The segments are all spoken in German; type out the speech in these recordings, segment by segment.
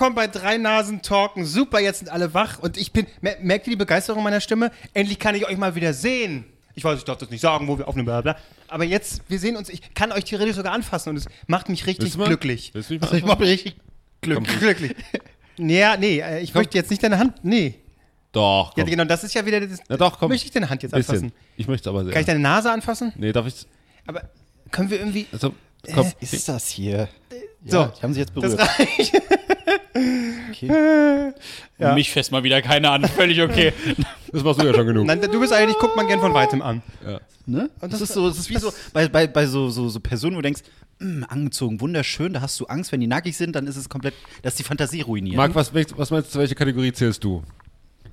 willkommen bei Drei Nasen Talken. Super, jetzt sind alle wach und ich bin. mer- Merkt ihr die Begeisterung meiner Stimme? Endlich kann ich euch mal wieder sehen. Ich weiß, ich darf das nicht sagen, wo wir aufnehmen, bla bla. Aber jetzt, wir sehen uns. Ich kann euch theoretisch sogar anfassen und es macht mich richtig Willst du mal? glücklich. Willst du mich mal Also ich mache mich richtig glücklich. glücklich. Ja, nee, äh, ich möchte jetzt nicht deine Hand. Nee. Doch, Ja, komm. genau, das ist ja wieder das. Na doch, komm. Möchte ich deine Hand jetzt Bisschen. anfassen? Ich möchte aber sehr. Kann ich deine Nase anfassen? nee, darf ich? Aber können wir irgendwie. Also, komm. Was ist das hier? So, Ja, ich haben sie jetzt das berührt. reicht. Okay. Ja. Mich fest mal wieder keine an. Völlig okay. Das machst du ja schon genug. Nein, du bist eigentlich, guckt man gern von weitem an. ne? Und das, das- ist so, das ist wie so bei, bei, bei so, so, so Personen, wo du denkst, "Mm, angezogen, wunderschön, da hast du Angst, wenn die nackig sind, dann ist es komplett, dass die Fantasie ruiniert. Marc, was, was meinst du, welche Kategorie zählst du?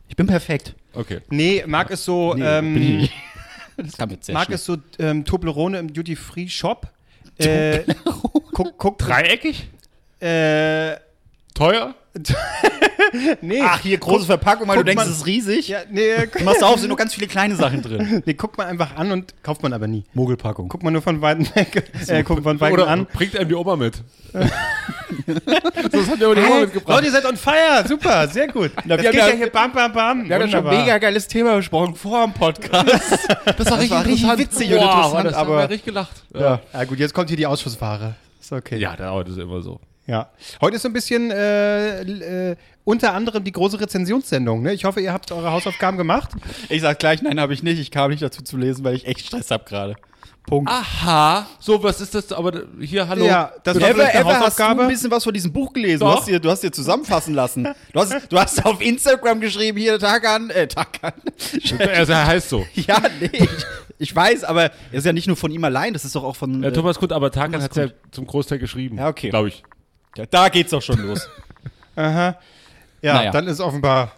ich bin perfekt. Okay. Nee, Marc ist so. ähm, bin ich nicht. Das kam jetzt sehr Marc schnell. ist so ähm, Toblerone im Duty-Free-Shop. Äh, guck, guck, Dreieckig? äh, Teuer? nee. Ach, hier große Verpackung, weil Guck du denkst, mal- es ist riesig. Ja, nee, Du machst auf, sind nur ganz viele kleine Sachen drin. nee, guckt man einfach an und kauft man aber nie. Mogelpackung. Guckt man nur von Weitem weg. Äh, guckt von Weitem Oder an. bringt einem die Oma mit? das hat aber die Oma Hey, mitgebracht. Leute, ihr seid on fire. Super, sehr gut. das wir geht haben ja ja- hier bam, bam, bam. Wir haben ja schon ein mega geiles Thema besprochen vor dem Podcast. Das war richtig war richtig witzig und Wow, interessant, das aber- haben wir richtig gelacht. Ja. Ja gut, jetzt kommt hier die Ausschussware. Ist okay. Ja, der das ist immer so. Ja. Heute ist so ein bisschen äh, äh, unter anderem die große Rezensionssendung. Ne? Ich hoffe, ihr habt eure Hausaufgaben gemacht. Ich sag gleich, nein, habe ich nicht. Ich kam nicht dazu zu lesen, weil ich echt Stress habe gerade. Punkt. Aha. So, was ist das? Aber hier, hallo. Ja, das war Ever, eine ever hast du Hausaufgabe. ein bisschen was von diesem Buch gelesen. Du Doch. hast, dir, du hast dir zusammenfassen lassen. Du hast, du hast auf Instagram geschrieben, hier Tag an, äh, Tag an. Also, er heißt so. ja, nee, ich, ich weiß, aber er ist ja nicht nur von ihm allein, das ist doch auch von. Ja, äh, Thomas Kund, aber Tarkan hat es ja zum Großteil geschrieben. Ja, okay. Glaube ich. Da geht's doch schon los. Aha. Ja, Naja. dann ist offenbar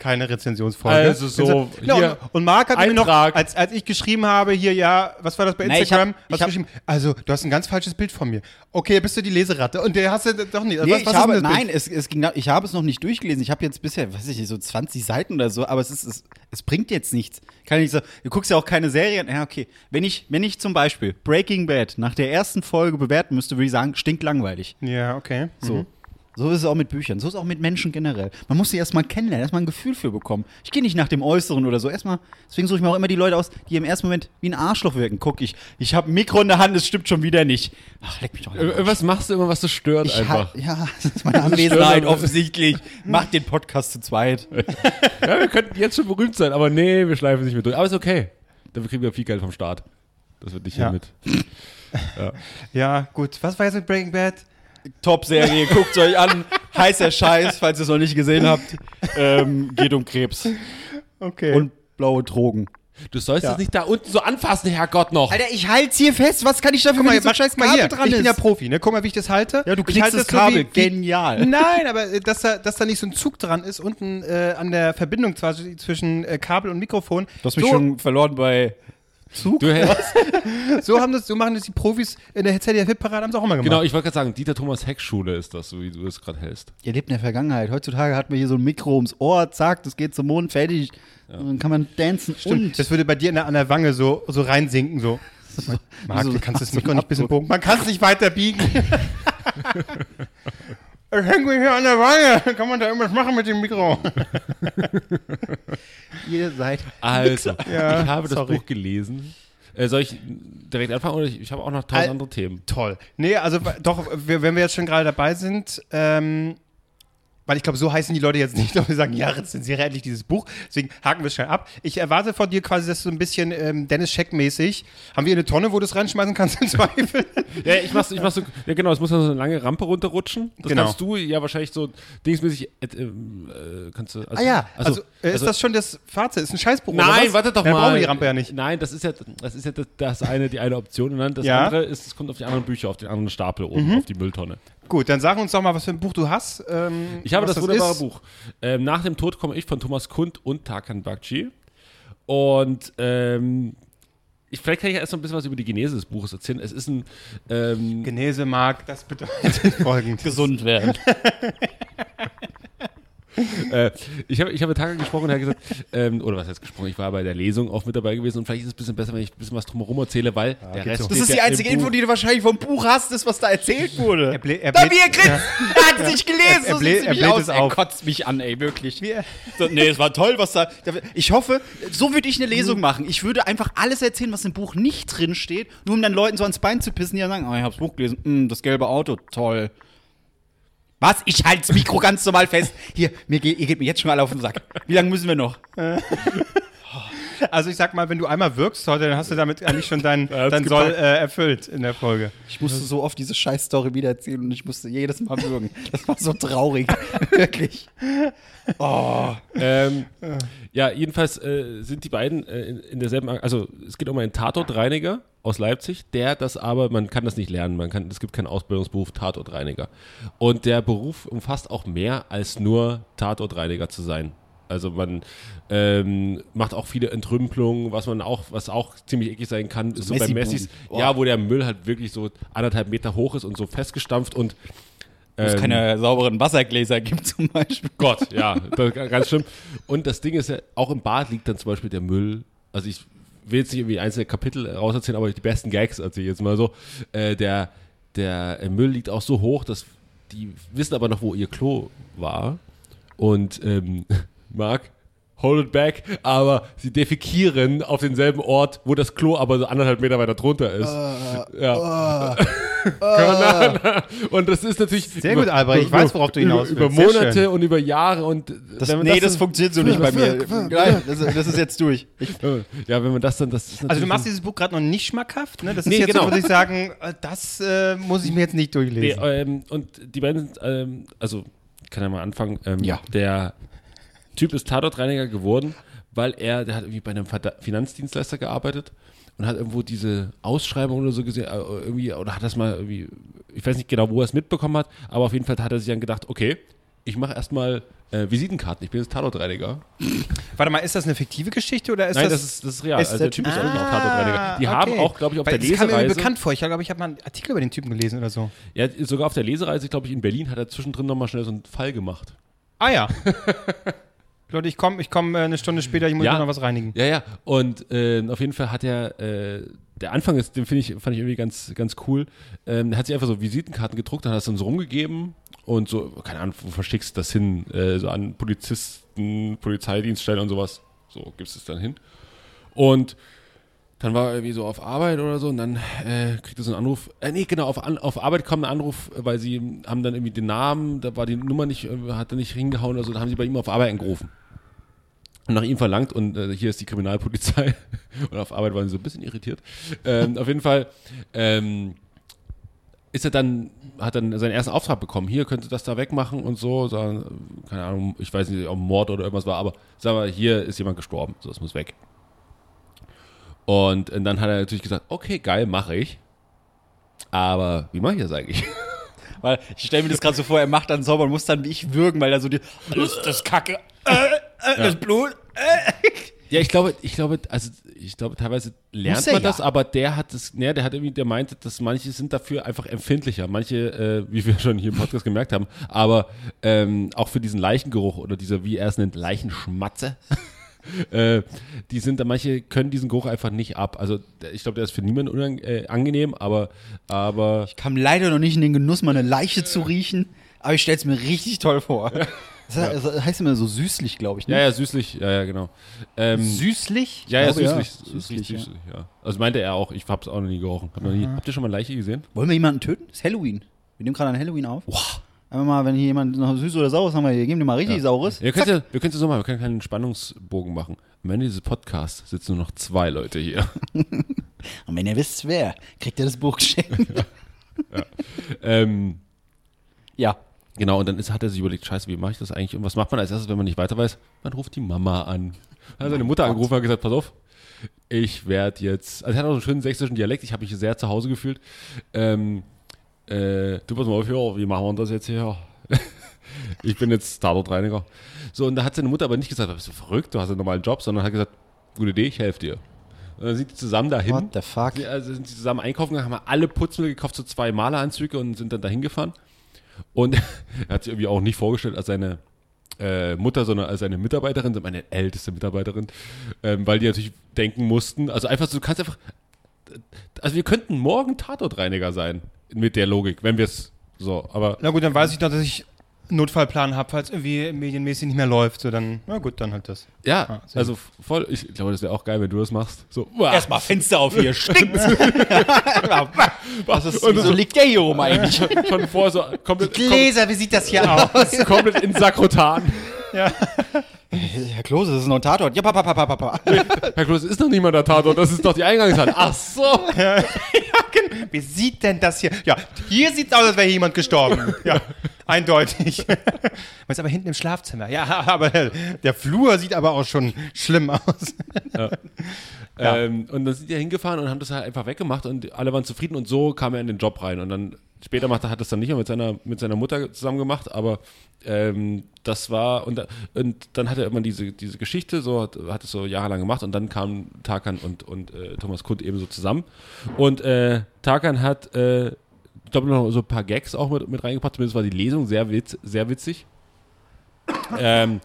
keine Rezensionsfolge. Also so, hier, und, und Marc hat mir noch, Eintrag. als, als ich geschrieben habe, hier, ja, was war das bei Nee, ich Instagram? hab- hast ich du hab- geschrieben, also, du hast ein ganz falsches Bild von mir. Okay, bist du die Leseratte. Und der hast du doch nicht. Nee, was, ich was habe, nein, es, es ging, ich habe es noch nicht durchgelesen. Ich habe jetzt bisher, weiß ich nicht, so 20 Seiten oder so, aber es ist, es, es bringt jetzt nichts. Kann ich nicht so, du guckst ja auch keine Serien. Ja, okay. Wenn ich, wenn ich zum Beispiel Breaking Bad nach der ersten Folge bewerten müsste, würde ich sagen, stinkt langweilig. Ja, okay. So. So ist es auch mit Büchern. So ist es auch mit Menschen generell. Man muss sie erstmal kennenlernen, erstmal ein Gefühl für bekommen. Ich gehe nicht nach dem Äußeren oder so. Erstmal, deswegen suche ich mir auch immer die Leute aus, die im ersten Moment wie ein Arschloch wirken. Guck, ich, ich habe ein Mikro in der Hand, es stimmt schon wieder nicht. Ach, leck mich doch. am Arsch. Was machst du immer, was das stört Ich einfach? ha- ja, das ist meine Anwesenheit offensichtlich. Macht den Podcast zu zweit. Ja, wir könnten jetzt schon berühmt sein, aber nee, wir schleifen nicht mehr durch. Aber ist okay. Dafür kriegen wir viel Geld vom Staat. Das wird nicht Ja. hier mit. Ja, gut. Was war jetzt mit Breaking Bad? Top-Serie, guckt euch an. Heißer Scheiß, falls ihr es noch nicht gesehen habt. Ähm, geht um Krebs Okay. und blaue Drogen. Du sollst Ja. es nicht da unten so anfassen, Herrgott noch. Alter, ich halt's hier fest. Was kann ich dafür, Guck mal, wenn hier so scheiß mal hier. Kabel dran ich bin ja? Profi, ne? Guck mal, wie ich das halte. Ja, du kriegst halte das so Kabel. wie- Genial. Nein, aber äh, dass da, dass da nicht so ein Zug dran ist, unten äh, an der Verbindung zwischen, zwischen äh, Kabel und Mikrofon. Du hast mich so, schon verloren bei Zug. Du hältst, so, haben das, so machen das die Profis in der ZDF-Parade, haben sie auch immer gemacht. genau, ich wollte gerade sagen, Dieter Thomas Heck Schule ist das, so wie du es gerade hältst. Ihr lebt in der Vergangenheit. Heutzutage hat man hier so ein Mikro ums Ohr, zack, das geht zum Mond, fertig. Und dann kann man dancen Stimmt, und. das würde bei dir in der, an der Wange so, so reinsinken, so. Marc, so- du kannst das Mikro ein nicht bis zum Abdruck. Bogen. Man kann es nicht weiter biegen. Es hängt mir hier an der Wange. Kann man da irgendwas machen mit dem Mikro? Ihr seid. Also, Ja, ich habe das sorry. Buch gelesen. Äh, soll ich direkt anfangen oder ich, ich habe auch noch Al- tausend andere Themen. Toll. Nee, also doch, wir, wenn wir jetzt schon gerade dabei sind, ähm, weil ich glaube, so heißen die Leute jetzt nicht, aber wir sagen, ja, rezensiere endlich dieses Buch. Deswegen haken wir es schnell ab. Ich erwarte von dir quasi, dass du ein bisschen ähm, Dennis Scheck-mäßig, haben wir eine Tonne, wo du es reinschmeißen kannst im Zweifel? Ja, ich mach's, ich mach's so, ja genau, es muss dann so eine lange Rampe runterrutschen. Das Genau. kannst du ja wahrscheinlich so dingsmäßig, äh, äh, kannst du, also, ah ja, also, also, äh, ist das schon das Fazit? Ist ein Scheißbuch Nein, warte doch Dann mal. brauchen wir die Rampe ja nicht. Nein, das ist ja, das ist ja das, das eine, die eine Option und dann das Ja. andere ist, es kommt auf die anderen Bücher, auf den anderen Stapel oben, Mhm. auf die Mülltonne. Gut, dann sag uns doch mal, was für ein Buch du hast. Ähm, Ich habe was das wunderbare ist. Buch. Ähm, Nach dem Tod komme ich von Thomas Kund und Tarkan Bakci. Und ähm, ich, vielleicht kann ich ja erst noch ein bisschen was über die Genese des Buches erzählen. Es ist ein ähm, Genese mag, das bedeutet folgendes. Gesund werden. äh, ich habe ich hab mit Taka gesprochen und er hat gesagt, ähm, oder was heißt gesprochen, ich war bei der Lesung auch mit dabei gewesen und vielleicht ist es ein bisschen besser, wenn ich ein bisschen was drumherum erzähle, weil der Rest so. Das ist die ja einzige Info, die du wahrscheinlich vom Buch hast, ist, was da erzählt wurde. Er blä- er da bläht- wie er grinst. Er hat es nicht gelesen. Er- er so blä- sieht's er bläht aus. es Er kotzt mich an, ey, wirklich. Wie er- So, nee, es war toll, was da. da- Ich hoffe, so würde ich eine Lesung machen. Ich würde einfach alles erzählen, was im Buch nicht drin steht, nur um dann Leuten so ans Bein zu pissen, die dann sagen: Oh, ich hab's Buch gelesen. Hm, das gelbe Auto, toll. Was? Ich halte das Mikro ganz normal fest. Hier, mir geht, ihr geht mir jetzt schon alle auf den Sack. Wie lange müssen wir noch? Also ich sag mal, wenn du einmal wirkst heute, dann hast du damit eigentlich schon dein, hat's dein Soll äh, erfüllt in der Folge. Ich musste so oft diese Scheiß-Story wieder erzählen und ich musste jedes Mal würgen. Das war so traurig. Wirklich. Oh. Ähm, ja, jedenfalls äh, sind die beiden äh, in, in derselben, also es geht um einen Tatortreiniger aus Leipzig, der das aber, man kann das nicht lernen, man kann, es gibt keinen Ausbildungsberuf Tatortreiniger. Und der Beruf umfasst auch mehr als nur Tatortreiniger zu sein. Also man ähm, macht auch viele Entrümpelungen, was man auch, was auch ziemlich eklig sein kann, ist so bei. Messis, Boah. ja, wo der Müll halt wirklich so anderthalb Meter hoch ist und so festgestampft und Wo es ähm, keine sauberen Wassergläser gibt zum Beispiel. Gott, ja, ganz schlimm. Und das Ding ist ja, auch im Bad liegt dann zum Beispiel der Müll. Also ich will jetzt nicht irgendwie einzelne Kapitel rauserzählen, aber die besten Gags erzähle ich jetzt mal so. Äh, der, der Müll liegt auch so hoch, dass die wissen aber noch, wo ihr Klo war. Und ähm, Marc, hold it back, aber sie defekieren auf denselben Ort, wo das Klo aber so anderthalb Meter weiter drunter ist. ja. und das ist natürlich Sehr gut, Albrecht. Ich weiß, worauf du hinaus über, über willst. Sehr Monate und über Jahre und Das, wenn man nee, das, funktioniert so nicht bei mir. Nein, das, das ist jetzt durch. Ich, ja, wenn man das dann, das ist Also du machst dieses Buch gerade noch nicht schmackhaft, ne? Das ist Nee, jetzt genau. so, muss ich sagen, äh, das äh, muss ich mir jetzt nicht Nee, durchlesen. ähm, und die beiden sind, ähm, also, ich kann ja mal anfangen. Ähm, Ja. Der Typ ist Tatortreiniger geworden, weil er, der hat irgendwie bei einem Finanzdienstleister gearbeitet und hat irgendwo diese Ausschreibung oder so gesehen, äh, irgendwie, oder hat das mal irgendwie, ich weiß nicht genau, wo er es mitbekommen hat, aber auf jeden Fall hat er sich dann gedacht, okay, ich mache erstmal äh, Visitenkarten, ich bin jetzt Tatortreiniger. Warte mal, ist das eine fiktive Geschichte oder ist Nein, das... das, ist, das ist real. ist also der Typ ist auch Ah, noch Tatortreiniger. Die haben okay. auch, glaube ich, auf Weil der das kam mir Lesereise. bekannt vor. Ich glaube, ich habe mal einen Artikel über den Typen gelesen oder so. Ja, sogar auf der Lesereise, glaube ich, in Berlin hat er zwischendrin nochmal schnell so einen Fall gemacht. Ah ja. Leute, ich komme ich komm, äh, eine Stunde später, ich muss Ja. noch was reinigen. Ja, ja. Und äh, auf jeden Fall hat er, äh, der Anfang ist, den finde ich, fand ich irgendwie ganz, ganz cool. Ähm, er hat sich einfach so Visitenkarten gedruckt, dann hat er es dann so rumgegeben und so, keine Ahnung, wo verschickst du das hin? Äh, so an Polizisten, Polizeidienststellen und sowas. So gibst du es dann hin. Und dann war er irgendwie so auf Arbeit oder so und dann äh, kriegt er so einen Anruf. Äh, nee, genau, auf, auf Arbeit kommt ein Anruf, weil sie haben dann irgendwie den Namen, da war die Nummer nicht, äh, hat er nicht hingehauen oder so, da haben sie bei ihm auf Arbeit angerufen und nach ihm verlangt und äh, hier ist die Kriminalpolizei und auf Arbeit waren sie so ein bisschen irritiert. Ähm, auf jeden Fall ähm, ist er dann, hat dann seinen ersten Auftrag bekommen. Hier könnte das da wegmachen und so. so keine Ahnung, ich weiß nicht, ob Mord oder irgendwas war, aber sag mal, hier ist jemand gestorben. So, das muss weg. Und, äh, dann hat er natürlich gesagt, okay, geil, mache ich. Aber wie mache ich das eigentlich? weil ich stelle mir das gerade so vor, er macht dann sauber und muss dann wie ich würgen, weil er so die. Das, das Kacke. Äh, äh, Das Blut. Ja, ich glaube, ich glaube, also ich glaube, teilweise lernt er man ja. das, aber der hat das, ne, der hat irgendwie, der meinte, dass manche sind dafür einfach empfindlicher. Manche, äh, wie wir schon hier im Podcast gemerkt haben, aber ähm, auch für diesen Leichengeruch oder dieser, wie er es nennt, Leichenschmatze. Äh, die sind da, manche können diesen Geruch einfach nicht ab. Also ich glaube, der ist für niemanden unang äh, angenehm, aber, aber Ich kam leider noch nicht in den Genuss, mal eine Leiche zu riechen, aber ich stelle es mir richtig toll vor. Das heißt- das heißt immer so süßlich, glaube ich. Ne? ja, ja, süßlich, ja, ja, genau. Ähm, Süßlich? ja, ja, glaube, ja. süßlich, Süßlich, süßlich, ja. süßlich, ja. Also meinte er auch, ich hab's auch noch nie gerochen. Hab noch nie, habt ihr schon mal Leiche gesehen? Wollen wir jemanden töten? ist Halloween. Wir nehmen gerade an Halloween auf. Einfach mal, wenn hier jemand noch süß oder saures haben, wir hier, geben wir mal richtig saures. Wir können ja, wir können es so machen, wir können keinen Spannungsbogen machen. Am Ende dieses Podcasts sitzen nur noch zwei Leute hier. Und wenn ihr wisst, wer, kriegt ihr das Buch geschenkt. ähm, ja. genau, und dann ist, hat er sich überlegt, scheiße, wie mache ich das eigentlich? Und was macht man als erstes, wenn man nicht weiter weiß? Man ruft die Mama an. Hat seine Mutter angerufen und hat gesagt, pass auf, ich werde jetzt, also er hat auch so einen schönen sächsischen Dialekt, ich habe mich sehr zu Hause gefühlt. Ähm, äh, du pass mal auf, ja, wie machen wir das jetzt hier? ich bin jetzt Tatortreiniger. So, und da hat seine Mutter aber nicht gesagt, bist du verrückt, du hast einen normalen Job, sondern hat gesagt, gute Idee, ich helfe dir. Und dann sind die zusammen dahin. What the fuck? Sie, also sind sie zusammen einkaufen gegangen, haben alle Putzmittel gekauft, so zwei Maleranzüge und sind dann dahin gefahren. Und er hat sich irgendwie auch nicht vorgestellt, als seine äh, Mutter, sondern als eine Mitarbeiterin, meine älteste Mitarbeiterin, ähm, weil die natürlich denken mussten, also einfach, so, du kannst einfach, also wir könnten morgen Tatortreiniger sein, mit der Logik, wenn wir es so, aber Na gut, dann weiß ich noch, dass ich einen Notfallplan habe, falls irgendwie medienmäßig nicht mehr läuft. So dann, na gut, dann halt das. ja, Ah, also voll, ich glaube, das wäre auch geil, wenn du das machst. So, uah. Erstmal Fenster auf hier, stinkt. Was ist, wieso liegt der hier rum eigentlich? schon vor, so komplett, Gläser, wie sieht das hier aus? komplett, in Sakrotan. Herr Klose, das ist noch ein Tatort. Ja, papa, papa, papa. Herr Klose, ist noch niemand der Tatort, das ist doch die Eingangshalle. Ach so. Wie sieht denn das hier? Ja, hier sieht es aus, als wäre jemand gestorben. Ja, eindeutig. Man ist aber hinten im Schlafzimmer. Ja, aber der Flur sieht aber auch schon schlimm aus. Ja. Ähm, und dann sind die hingefahren und haben das halt einfach weggemacht und alle waren zufrieden und so kam er in den Job rein. Und dann später macht er, hat das dann nicht mehr mit seiner, mit seiner Mutter zusammen gemacht, aber ähm, das war, und, und dann hat er immer diese, diese Geschichte, so hat, hat es so jahrelang gemacht und dann kamen Tarkan und, und äh, Thomas Kund eben so zusammen. Und äh, Tarkan hat, äh, ich glaube, noch so ein paar Gags auch mit, mit reingebracht, zumindest war die Lesung sehr, witz, sehr witzig. ähm,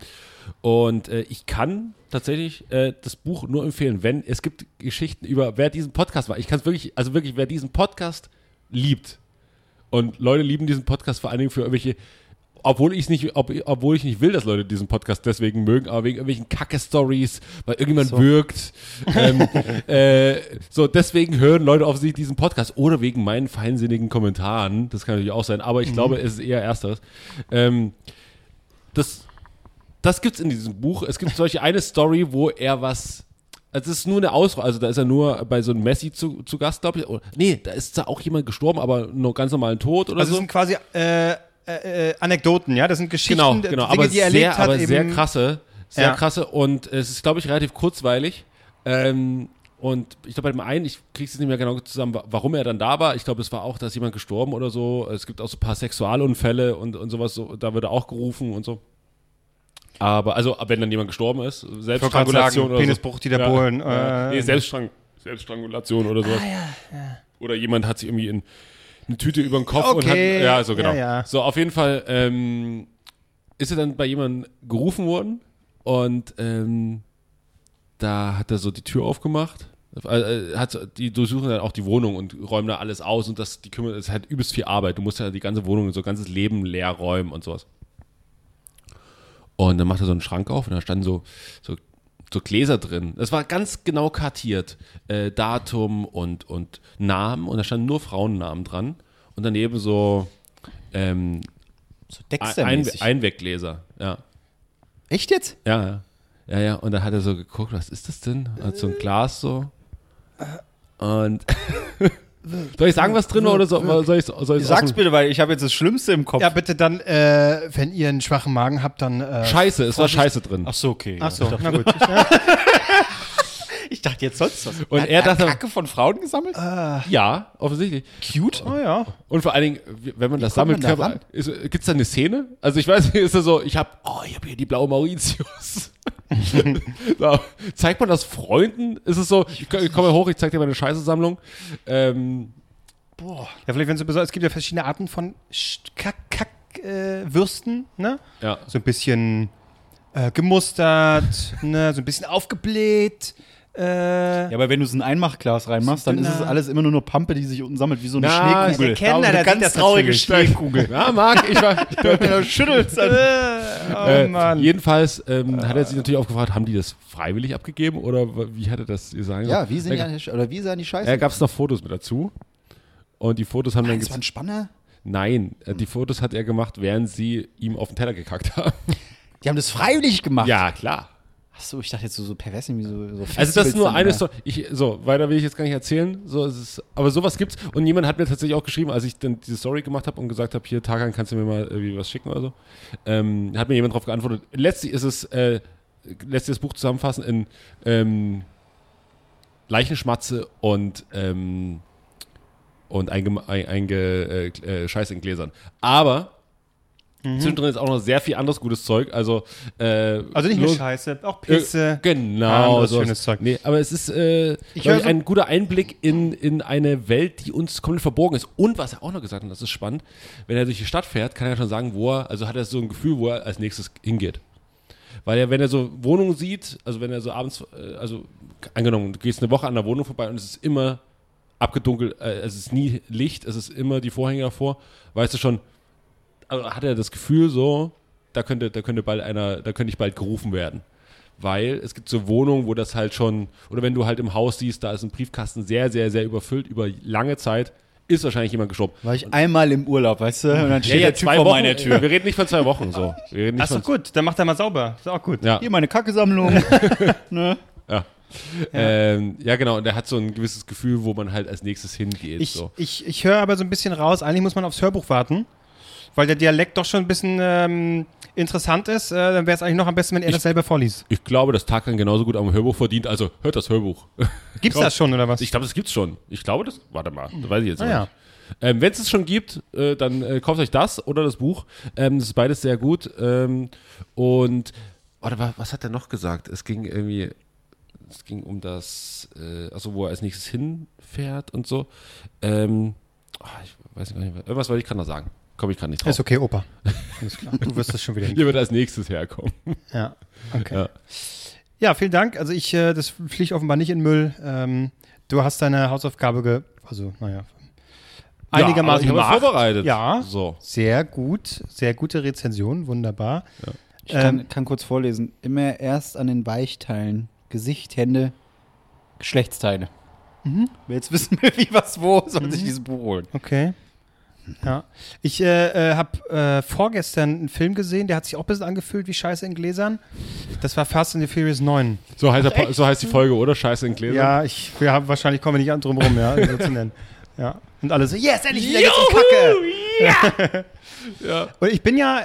und äh, ich kann tatsächlich äh, das Buch nur empfehlen, wenn es gibt Geschichten über, wer diesen Podcast war. Ich kann es wirklich, also wirklich, wer diesen Podcast liebt. Und Leute lieben diesen Podcast vor allen Dingen für irgendwelche, obwohl ich nicht, ob, obwohl ich nicht will, dass Leute diesen Podcast deswegen mögen, aber wegen irgendwelchen Kacke-Stories, weil irgendjemand So. wirkt. ähm, äh, so, deswegen hören Leute offensichtlich diesen Podcast oder wegen meinen feinsinnigen Kommentaren. Das kann natürlich auch sein, aber ich glaube, es ist eher ersteres. Ähm, das, das gibt's in diesem Buch. Es gibt solche eine Story, wo er was. Also es ist nur eine Auswahl, also da ist er nur bei so einem Messi zu, zu Gast, glaube ich. Oder, nee, da ist zwar auch jemand gestorben, aber nur ganz normalen Tod oder Also so. sind quasi äh, äh, äh, Anekdoten, ja? Das sind Geschichten, Genau, d- genau, Dinge, aber die er erlebt sehr, hat. aber eben. sehr krasse, sehr Ja. krasse und es ist, glaube ich, relativ kurzweilig. Ähm, und ich glaube, bei dem einen, ich kriege es nicht mehr genau zusammen, wa- warum er dann da war. Ich glaube, es war auch, dass jemand gestorben oder so. Es gibt auch so ein paar Sexualunfälle und, und sowas, so, da wird er auch gerufen und so. Aber, also, wenn dann jemand gestorben ist, Selbststrangulation sagen, oder Penisbruch, so. Bohlen. Ja. Äh, nee, Selbststrang Selbststrangulation oder sowas. Oder jemand hat sich irgendwie in eine Tüte über den Kopf und hat. Okay, Ja, so genau. ja, ja. So, auf jeden Fall ähm, ist er dann bei jemandem gerufen worden und ähm, da hat er so die Tür aufgemacht. Äh, äh, hat, so- die durchsuchen dann auch die Wohnung und räumen da alles aus und das, die kümmern, das ist halt übelst viel Arbeit. Du musst ja die ganze Wohnung, so ganzes Leben leer räumen und sowas. Und dann macht er so einen Schrank auf und da standen so, so, so Gläser drin. Das war ganz genau kartiert. Äh, Datum und, und Namen und da standen nur Frauennamen dran. Und daneben so ähm, So ein. Einweggläser. Ja. Echt jetzt? Ja, ja. Ja, ja. Und dann hat er so geguckt, was ist das denn? Hat so ein Glas so. Und soll ich sagen, was drin war oder so, soll ich soll ich Sag's bitte, weil ich habe jetzt das Schlimmste im Kopf. ja, bitte dann, äh, wenn ihr einen schwachen Magen habt, dann. Äh, Scheiße, es war Scheiße drin. Ach so, okay. Ach so, na gut. Ich dachte jetzt sonst was. Und Hat er dachte- Kacke von Frauen gesammelt? Ja, offensichtlich. Cute. Oh ja. Und vor allen Dingen, wenn man das man sammelt, da kann ist, gibt's da eine Szene? Also ich weiß nicht, ist das so, ich hab, oh, ich habe hier die blaue Mauritius. So, zeigt man das Freunden? Ist es so, ich, ich komme hoch, ich zeig dir meine Scheißesammlung. Ähm, Ja, vielleicht, wenn so besonders, es gibt ja verschiedene Arten von Kack-Kack-Würsten, äh, Würsten, ne? ja. So ein bisschen äh, gemustert, ne? So ein bisschen aufgebläht. Äh, Ja, aber wenn du es in ein Einmachglas reinmachst, dann ist es dünner. alles immer nur nur Pampe, die sich unten sammelt, wie so eine Na, Schneekugel. ich erkenne, Aber da eine ganz traurige. Schneekugel. Ja, Marc, ich war. Du schüttelst, dann oh Äh, Mann. jedenfalls ähm, hat er sich natürlich auch gefragt, haben die das freiwillig abgegeben oder wie hat er das gesagt? Ja, wie, sind die, oder wie sahen die Scheiße? da gab es noch Fotos mit dazu. Und die Fotos haben dann das war ein gez- Spanner. Nein, äh, die Fotos hat er gemacht, während sie ihm auf den Teller gekackt haben. Die haben das freiwillig gemacht. Ja, klar. Ach so, ich dachte jetzt so, so pervers, wie so, so Also das ist nur eine. Story. Ich, so, weiter will ich jetzt gar nicht erzählen. So, es ist, aber sowas gibt's. Und jemand hat mir tatsächlich auch geschrieben, als ich dann diese Story gemacht habe und gesagt habe, hier, Tagan, kannst du mir mal irgendwie was schicken oder so. Ähm, hat mir jemand darauf geantwortet. Letztlich ist es, äh, letztlich das Buch zusammenfassen in ähm, Leichenschmatze und ähm, und einge, ein, einge, äh, äh, Scheiß in Gläsern. Aber Zwischendrin ist auch noch sehr viel anderes gutes Zeug. Also, äh, Also nicht nur Scheiße, auch Äh, Pisse. Genau, anderes so. schönes Zeug. Nee, aber es ist äh, Ich ich, so- ein guter Einblick in, in eine Welt, die uns komplett verborgen ist. Und was er auch noch gesagt hat, das ist spannend, wenn er durch die Stadt fährt, kann er schon sagen, wo er, also hat er so ein Gefühl, wo er als nächstes hingeht. Weil er, wenn er so Wohnungen sieht, also wenn er so abends, äh, also angenommen, du gehst eine Woche an der Wohnung vorbei und es ist immer abgedunkelt, äh, es ist nie Licht, es ist immer die Vorhänge davor, weißt du schon, also hat er das Gefühl so, da könnte, da könnte bald einer, da könnte ich bald gerufen werden. Weil es gibt so Wohnungen, wo das halt schon, oder wenn du halt im Haus siehst, da ist ein Briefkasten sehr, sehr, sehr überfüllt über lange Zeit, ist wahrscheinlich jemand gestorben. War ich einmal im Urlaub, weißt du? Und dann steht der Typ zwei vor Wochen, meiner Tür. Wir reden nicht von zwei Wochen so. Wir reden nicht doch gut, dann macht er mal sauber. Ist auch gut. Ja. Hier meine Kackesammlung. ne? Ja. Ähm, ja, genau. Und er hat so ein gewisses Gefühl, wo man halt als nächstes hingeht. Ich, so. ich, ich höre aber so ein bisschen raus, eigentlich muss man aufs Hörbuch warten, weil der Dialekt doch schon ein bisschen ähm, interessant ist. Äh, dann wäre es eigentlich noch am besten, wenn er das selber vorliest. Ich glaube, dass Tarkan genauso gut am Hörbuch verdient. Also hört das Hörbuch. Gibt's das schon oder was? Ich glaube, das gibt's schon. Ich glaube, das. Warte mal, das weiß ich jetzt Ah, noch ja. nicht. Ähm, Wenn es es schon gibt, äh, dann äh, kauft euch das oder das Buch. Ähm, das ist beides sehr gut. Ähm, und wa- was hat er noch gesagt? Es ging irgendwie, es ging um das, äh, also wo er als nächstes hinfährt und so. Ähm, ah, ich weiß gar nicht mehr. Irgendwas wollte ich gerade noch sagen. Komme ich gerade nicht drauf. ist okay, Opa. Alles klar. Du wirst das schon wieder Hier wird als nächstes herkommen. Ja, okay. Ja. Ja. vielen Dank. Also ich, äh, das fliegt offenbar nicht in Müll. Ähm, du hast deine Hausaufgabe, ge also naja, einigermaßen ja, aber ich habe gemacht. vorbereitet. Ja. So. Sehr gut, sehr gute Rezension, wunderbar. Ich kann, Ähm, kann kurz vorlesen. Immer erst an den Weichteilen. Gesicht, Hände, Geschlechtsteile. Wer jetzt wissen will, wie was wo, soll sich dieses Buch holen. Okay. Ja. Ich äh, äh, habe äh, vorgestern einen Film gesehen, der hat sich auch ein bisschen angefühlt wie Scheiße in Gläsern. Das war Fast and the Furious 9. So heißt, Po- so heißt die Folge, oder? Scheiße in Gläsern. Ja, ich, wir haben wahrscheinlich kommen wir nicht an drum rum, ja, so zu nennen. Ja. Und alle so, yes, endlich wieder geht's um Kacke. Ja. Und ich bin ja,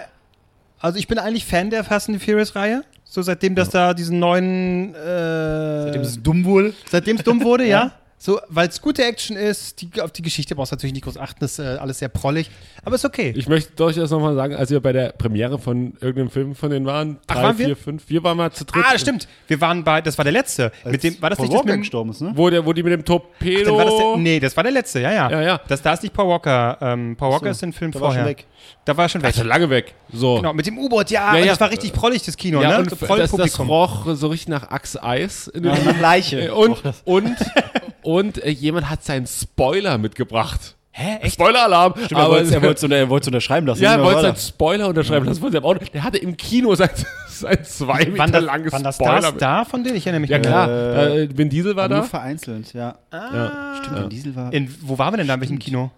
also ich bin eigentlich Fan der Fast and the Furious Reihe. So seitdem das da diesen neuen, äh, Seitdem es dumm wurde. Seitdem es dumm wurde, ja. So, weil es gute Action ist, die, auf die Geschichte brauchst du natürlich nicht groß achten, das ist äh, alles sehr prollig. Aber ist okay. Ich möchte durchaus nochmal sagen, als wir bei der Premiere von irgendeinem Film von denen waren, Ach, drei, waren wir? vier, fünf, wir waren mal zu dritt. ah, das stimmt. Wir waren bei, das war der letzte. mit dem, war das Paul nicht das Walker mit dem, ist, ne? Wo, der, wo die mit dem Torpedo. dann war das der, Nee, das war der letzte, ja, ja. Ja, ja. Das, da ist nicht Paul Walker. Ähm, Paul Walker So, ist den Film da war vorher. schon weg. Da war er schon weg. Also lange weg. So. Genau, mit dem U-Boot, ja. Ja, ja. Das war richtig prollig, das Kino, Ja, ne? und So das, das Prollpublikum. roch so richtig nach Axe Eis. In dem Ja, nach Leiche. Äh, und, und, und äh, jemand hat seinen Spoiler mitgebracht. Hä, echt? Spoiler-Alarm. Stimmt, er wollte er wollte er wollte unterschreiben lassen. ja, er wollte seinen? Spoiler unterschreiben. Das wollte er aber auch. Der hatte im Kino sein, sein zwei Meter Wann das, langes wann das Spoiler. Stars da von denen? Ich erinnere mich ja, klar. Äh, Äh, Vin Diesel war Aber nur da. vereinzelt, ja. Ah. Stimmt, Vin Diesel war In, wo waren wir denn da? In welchem Kino?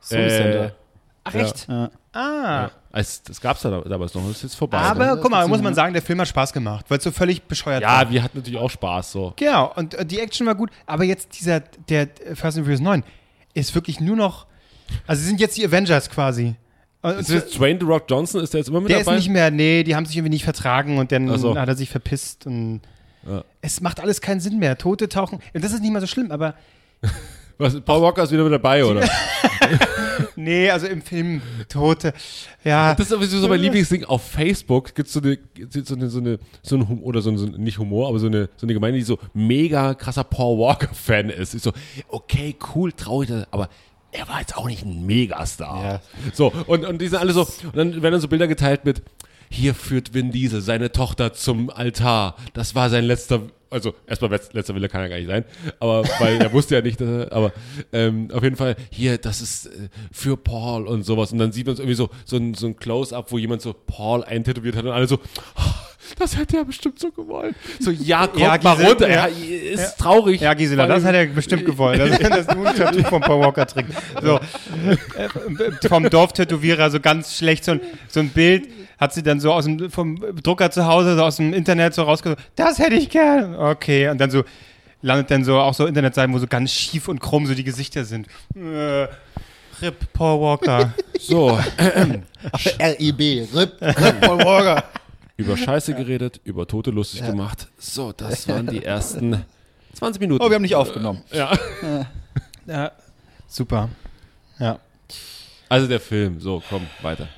Sony Center. Ach, echt? Ja. Ah. Es, das gab's da damals noch. Das ist jetzt vorbei. Aber ne? guck mal, muss ist man ja- sagen, der Film hat Spaß gemacht, weil es so völlig bescheuert war. Ja, wir hatten natürlich auch Spaß so. Genau, und äh, die Action war gut, aber jetzt dieser, der äh, Fast and Furious 9 ist wirklich nur noch, also sie sind jetzt die Avengers quasi. Und, Ist jetzt Dwayne The Rock Johnson, ist der jetzt immer mit der ist dabei? nicht mehr, nee, die haben sich irgendwie nicht vertragen und dann so. hat er sich verpisst und Ja. es macht alles keinen Sinn mehr. Tote tauchen, das ist nicht mal so schlimm, aber Was, Paul Walker ist wieder mit dabei, oder? nee, also im Film Tote, ja. Das ist sowieso so mein Lieblingsding. Auf Facebook gibt es so eine, so eine, so eine, so ein Hum oder so ein, so nicht Humor, aber so eine, so eine Gemeinde, die so mega krasser Paul Walker-Fan ist. Ist so, okay, cool, traurig, aber er war jetzt auch nicht ein Megastar. Ja. So, und, und die sind alle so, und dann werden dann so Bilder geteilt mit, hier führt Vin Diesel seine Tochter zum Altar. Das war sein letzter, also erstmal letz- letzter Wille kann er gar nicht sein, aber weil er wusste ja nicht, dass er, aber ähm, auf jeden Fall hier, das ist äh, für Paul und sowas. Und dann sieht man so irgendwie so, so ein, so ein Close-up, wo jemand so Paul eintätowiert hat und alle so, "Ah, das hätte er bestimmt so gewollt. So, ja, kommt Ja, mal runter. ja. Er ist traurig. Ja, Gisela, das hat er bestimmt gewollt, dass er das Moon-Tattoo von Paul Walker trägt. So, äh, vom Dorftätowierer so ganz schlecht, so ein, so ein Bild hat sie dann so aus dem, vom Drucker zu Hause, so aus dem Internet so rausgesucht, das hätte ich gern. Okay, und dann so landet dann so auch so Internetseiten, wo so ganz schief und krumm so die Gesichter sind. Äh, Rip Paul Walker. So, RIB, RIP, RIP Paul Walker. Über Scheiße geredet, über Tote lustig gemacht. So, das waren die ersten 20 Minuten. Oh, wir haben nicht aufgenommen. ja. ja, super. Ja. Also der Film, so, komm, weiter.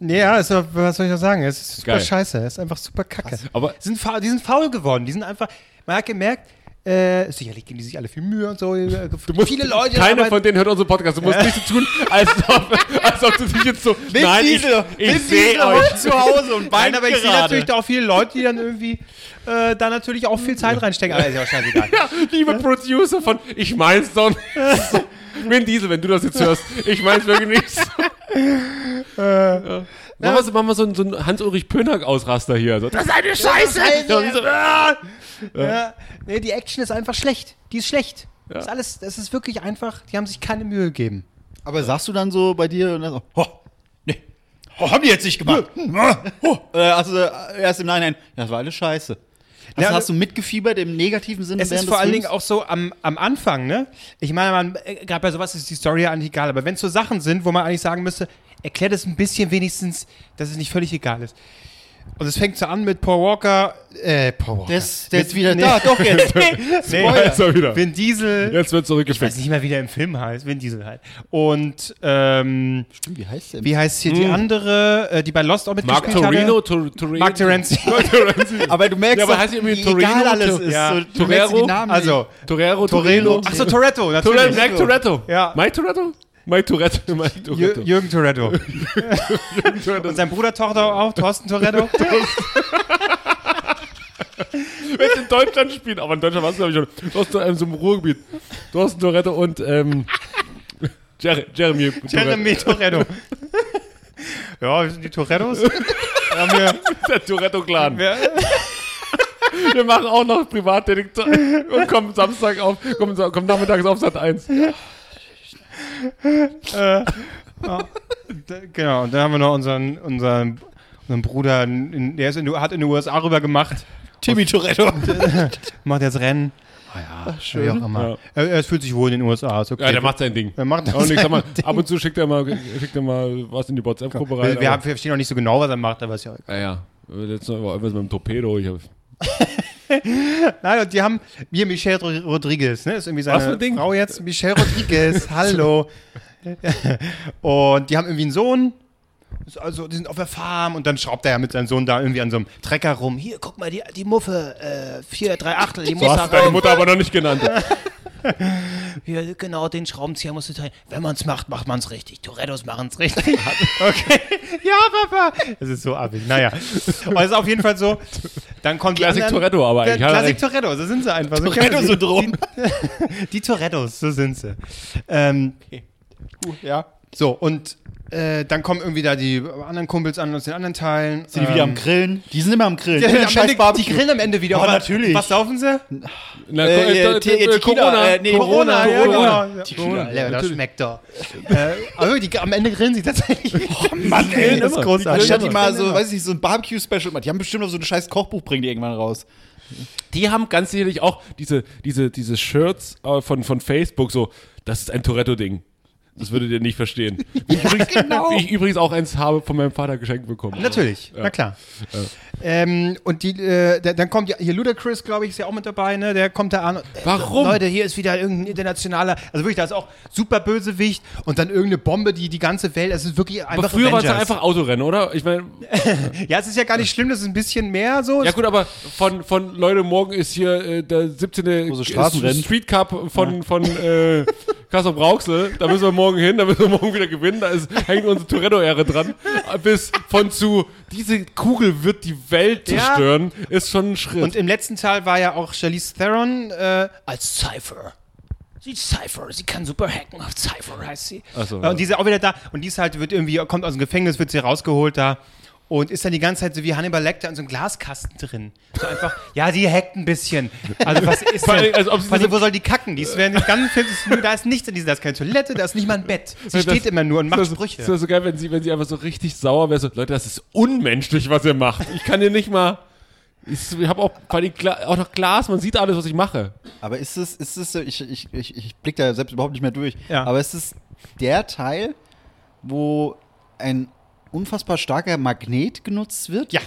Ja, doch- was soll ich noch sagen? Es ist super Geil. scheiße. Es ist einfach super kacke. Aber Die sind, faul, die sind faul geworden. Die sind einfach, man hat gemerkt, äh, sicherlich geben die sich alle viel Mühe und so. äh, viele Leute. keiner von denen hört unseren Podcast. Du musst nicht so tun, als ob, als ob du dich jetzt so. nein, ich, ich sehe euch. zu Hause und Nein, aber ich sehe natürlich da auch viele Leute, die dann irgendwie äh, da natürlich auch viel Zeit reinstecken. Aber ist ja wahrscheinlich egal. Ja, liebe Producer von Ich mein's doch nicht. so. Vin Diesel, wenn du das jetzt hörst, ich mein's wirklich nicht. So. ja. Machen wir so, machen wir so einen, so einen Hans-Ulrich Pönack-Ausraster hier. So, das ist eine Scheiße! Ja, so, ah! Ja. Nee, die Action ist einfach schlecht. Die ist schlecht. Das ist alles, das ist wirklich einfach, die haben sich keine Mühe gegeben. Aber sagst du dann so bei dir und dann so, ho, nee, ho, haben die jetzt nicht gemacht. ho. Äh, also äh, erst im Nachhinein, ja, das war alles scheiße. Hast, Ja, du- hast du mitgefiebert im negativen Sinne Es ist vor allen Dingen auch so am, am Anfang, ne? Ich meine, man, äh, gerade bei sowas ist die Story ja eigentlich egal, aber wenn es so Sachen sind, wo man eigentlich sagen müsste, erklärt es ein bisschen wenigstens, dass es nicht völlig egal ist. Und es fängt so an mit Paul Walker, äh, Paul Walker. Der ist, der ist wieder nee. da, doch jetzt. Nee, ist er wieder. Vin Diesel. Jetzt wird Ich weiß nicht mal, wie der im Film heißt. Vin Diesel halt. Und, ähm, Stimmt, wie heißt der? wie heißt hier die andere, äh, die bei Lost auch Mark mitgespielt Torino, hatte? Tor, Torino. Mark Terenzi. aber du merkst Ja, aber heißt irgendwie wie Torino? egal alles ist. ja. So, Torero? die Namen Also, Torero, Torino. Torino. Achso, Toretto, Toretto, natürlich. Mike Toretto. Ja. Mike Toretto? Mike Toretto. Mike Jür- Toretto. Jürgen Toretto. Und sein Bruder Tochter auch, Thorsten Toretto. Wenn in Deutschland spielt, aber in Deutschland warst du, glaube ich, schon. Du hast so im Ruhrgebiet. Thorsten Toretto und ähm, Jer Jeremy Toretto. Jeremy Toretto. ja, wir sind die Torettos. Wir haben hier, Der Toretto-Clan. wir, Wir machen auch noch Privatdetektor und kommen Samstag auf, kommen, kommen nachmittags auf Sat 1. d- genau, und dann haben wir noch unseren, unseren, unseren Bruder, in, der ist in, hat in die USA rüber gemacht, Timmy Toretto. macht jetzt Rennen. Ah ja, Wie auch immer. Ja. Er, er fühlt sich wohl in den USA. Ist okay. Ja, der macht sein Ding. er macht mal, sein ab und zu schickt er mal, schickt er mal was in die WhatsApp-Gruppe rein. wir, wir, aber- haben, wir verstehen noch nicht so genau, was er macht, aber ist ja egal. Ja, ja. Jetzt noch irgendwas mit dem Torpedo. Ich hab, Nein, und die haben hier Michelle Ro- Rodriguez, ne? Ist irgendwie seine Was für ein Ding? Frau jetzt. Michelle Rodriguez, hallo. und die haben irgendwie einen Sohn. Also, die sind auf der Farm und dann schraubt er ja mit seinem Sohn da irgendwie an so einem Trecker rum. Hier, guck mal, die, die Muffe, äh, vier, drei Achtel, die so da hast du deine. Mutter aber noch nicht genannt. Hier, genau, den Schraubenzieher musst du teilen. Wenn man es macht, macht man es richtig. Torettos machen es richtig. okay. Ja, Papa. Das ist so abig. Naja. Und es ist auf jeden Fall so. Dann kommt Classic die Toretto aber eigentlich. Classic. Toretto, so sind sie einfach. So Toretto-Syndrom. Die, die Torettos, so sind sie. Ähm, ja. so, und äh, dann kommen irgendwie da die anderen Kumpels an aus den anderen Teilen. Sind die wieder am Grillen? Die sind immer am Grillen. Ja, Immer am Ende, die grillen am Ende wieder. Oh, Aber natürlich. Was saufen sie? Na, Äh, äh, äh, äh, äh, Corona. äh, nee, Corona, Corona. genau. Tequila, Ja, das schmeckt doch. äh, aber die, am Ende grillen sie tatsächlich. Oh Mann, ey, das ist großartig. Anstatt die immer. mal so, weiß ich nicht, so ein Barbecue-Special machen. Die haben bestimmt noch so ein scheiß Kochbuch, bringen die irgendwann raus. Die haben ganz sicherlich auch diese, diese, diese Shirts äh, von, von Facebook so, das ist ein Toretto-Ding. Das würdet ihr nicht verstehen. Ich, übrigens, wie ich übrigens auch eins habe von meinem Vater geschenkt bekommen. Natürlich, na klar. Ähm, und die, äh, der, dann kommt ja, hier Ludacris, glaube ich, ist ja auch mit dabei, ne? Der kommt da an. und, äh, Warum? Leute, hier ist wieder irgendein internationaler, also wirklich, da ist auch super Bösewicht und dann irgendeine Bombe, die die ganze Welt, es ist wirklich einfach Aber früher war es Avengers. einfach Autorennen, oder? Ich meine, Ja, es ist ja gar nicht schlimm, das ist ein bisschen mehr so. ja gut, aber von, von Leute, morgen ist hier äh, der 17. Große Straßenrennen. Street Cup von, von äh, Kassel Brauxel. Da müssen wir morgen hin, da müssen wir morgen wieder gewinnen. Da ist, hängt unsere Toretto-Ehre dran. Bis von zu, diese Kugel wird die Welt Ja. zerstören, ist schon ein Schritt. Und im letzten Teil war ja auch Charlize Theron äh, als Cypher. Sie ist Cypher, sie kann super hacken auf Cypher, heißt sie. So, Äh, ja. Und die ist ja auch wieder da. Und die ist halt, wird irgendwie, kommt aus dem Gefängnis, wird sie rausgeholt da. Und ist dann die ganze Zeit so wie Hannibal Lecter in so einem Glaskasten drin. So einfach, ja, die hackt ein bisschen. Also was ist denn, allem, als ob allem, wo soll die kacken? Die ist während des ganzen Films, ist nur, da ist nichts in diesem, da ist keine Toilette, da ist nicht mal ein Bett. Sie Das- steht immer nur und macht das, Sprüche. Das wäre so geil, wenn sie, wenn sie einfach so richtig sauer wäre. So, Leute, das ist unmenschlich, was ihr macht. Ich kann hier nicht mal. Ich habe auch, auch noch Glas, man sieht alles, was ich mache. Aber ist es, ist es, so- ich, ich, ich, ich blick da selbst überhaupt nicht mehr durch. Ja. Aber ist es der Teil, wo ein unfassbar starker Magnet genutzt wird? Ja.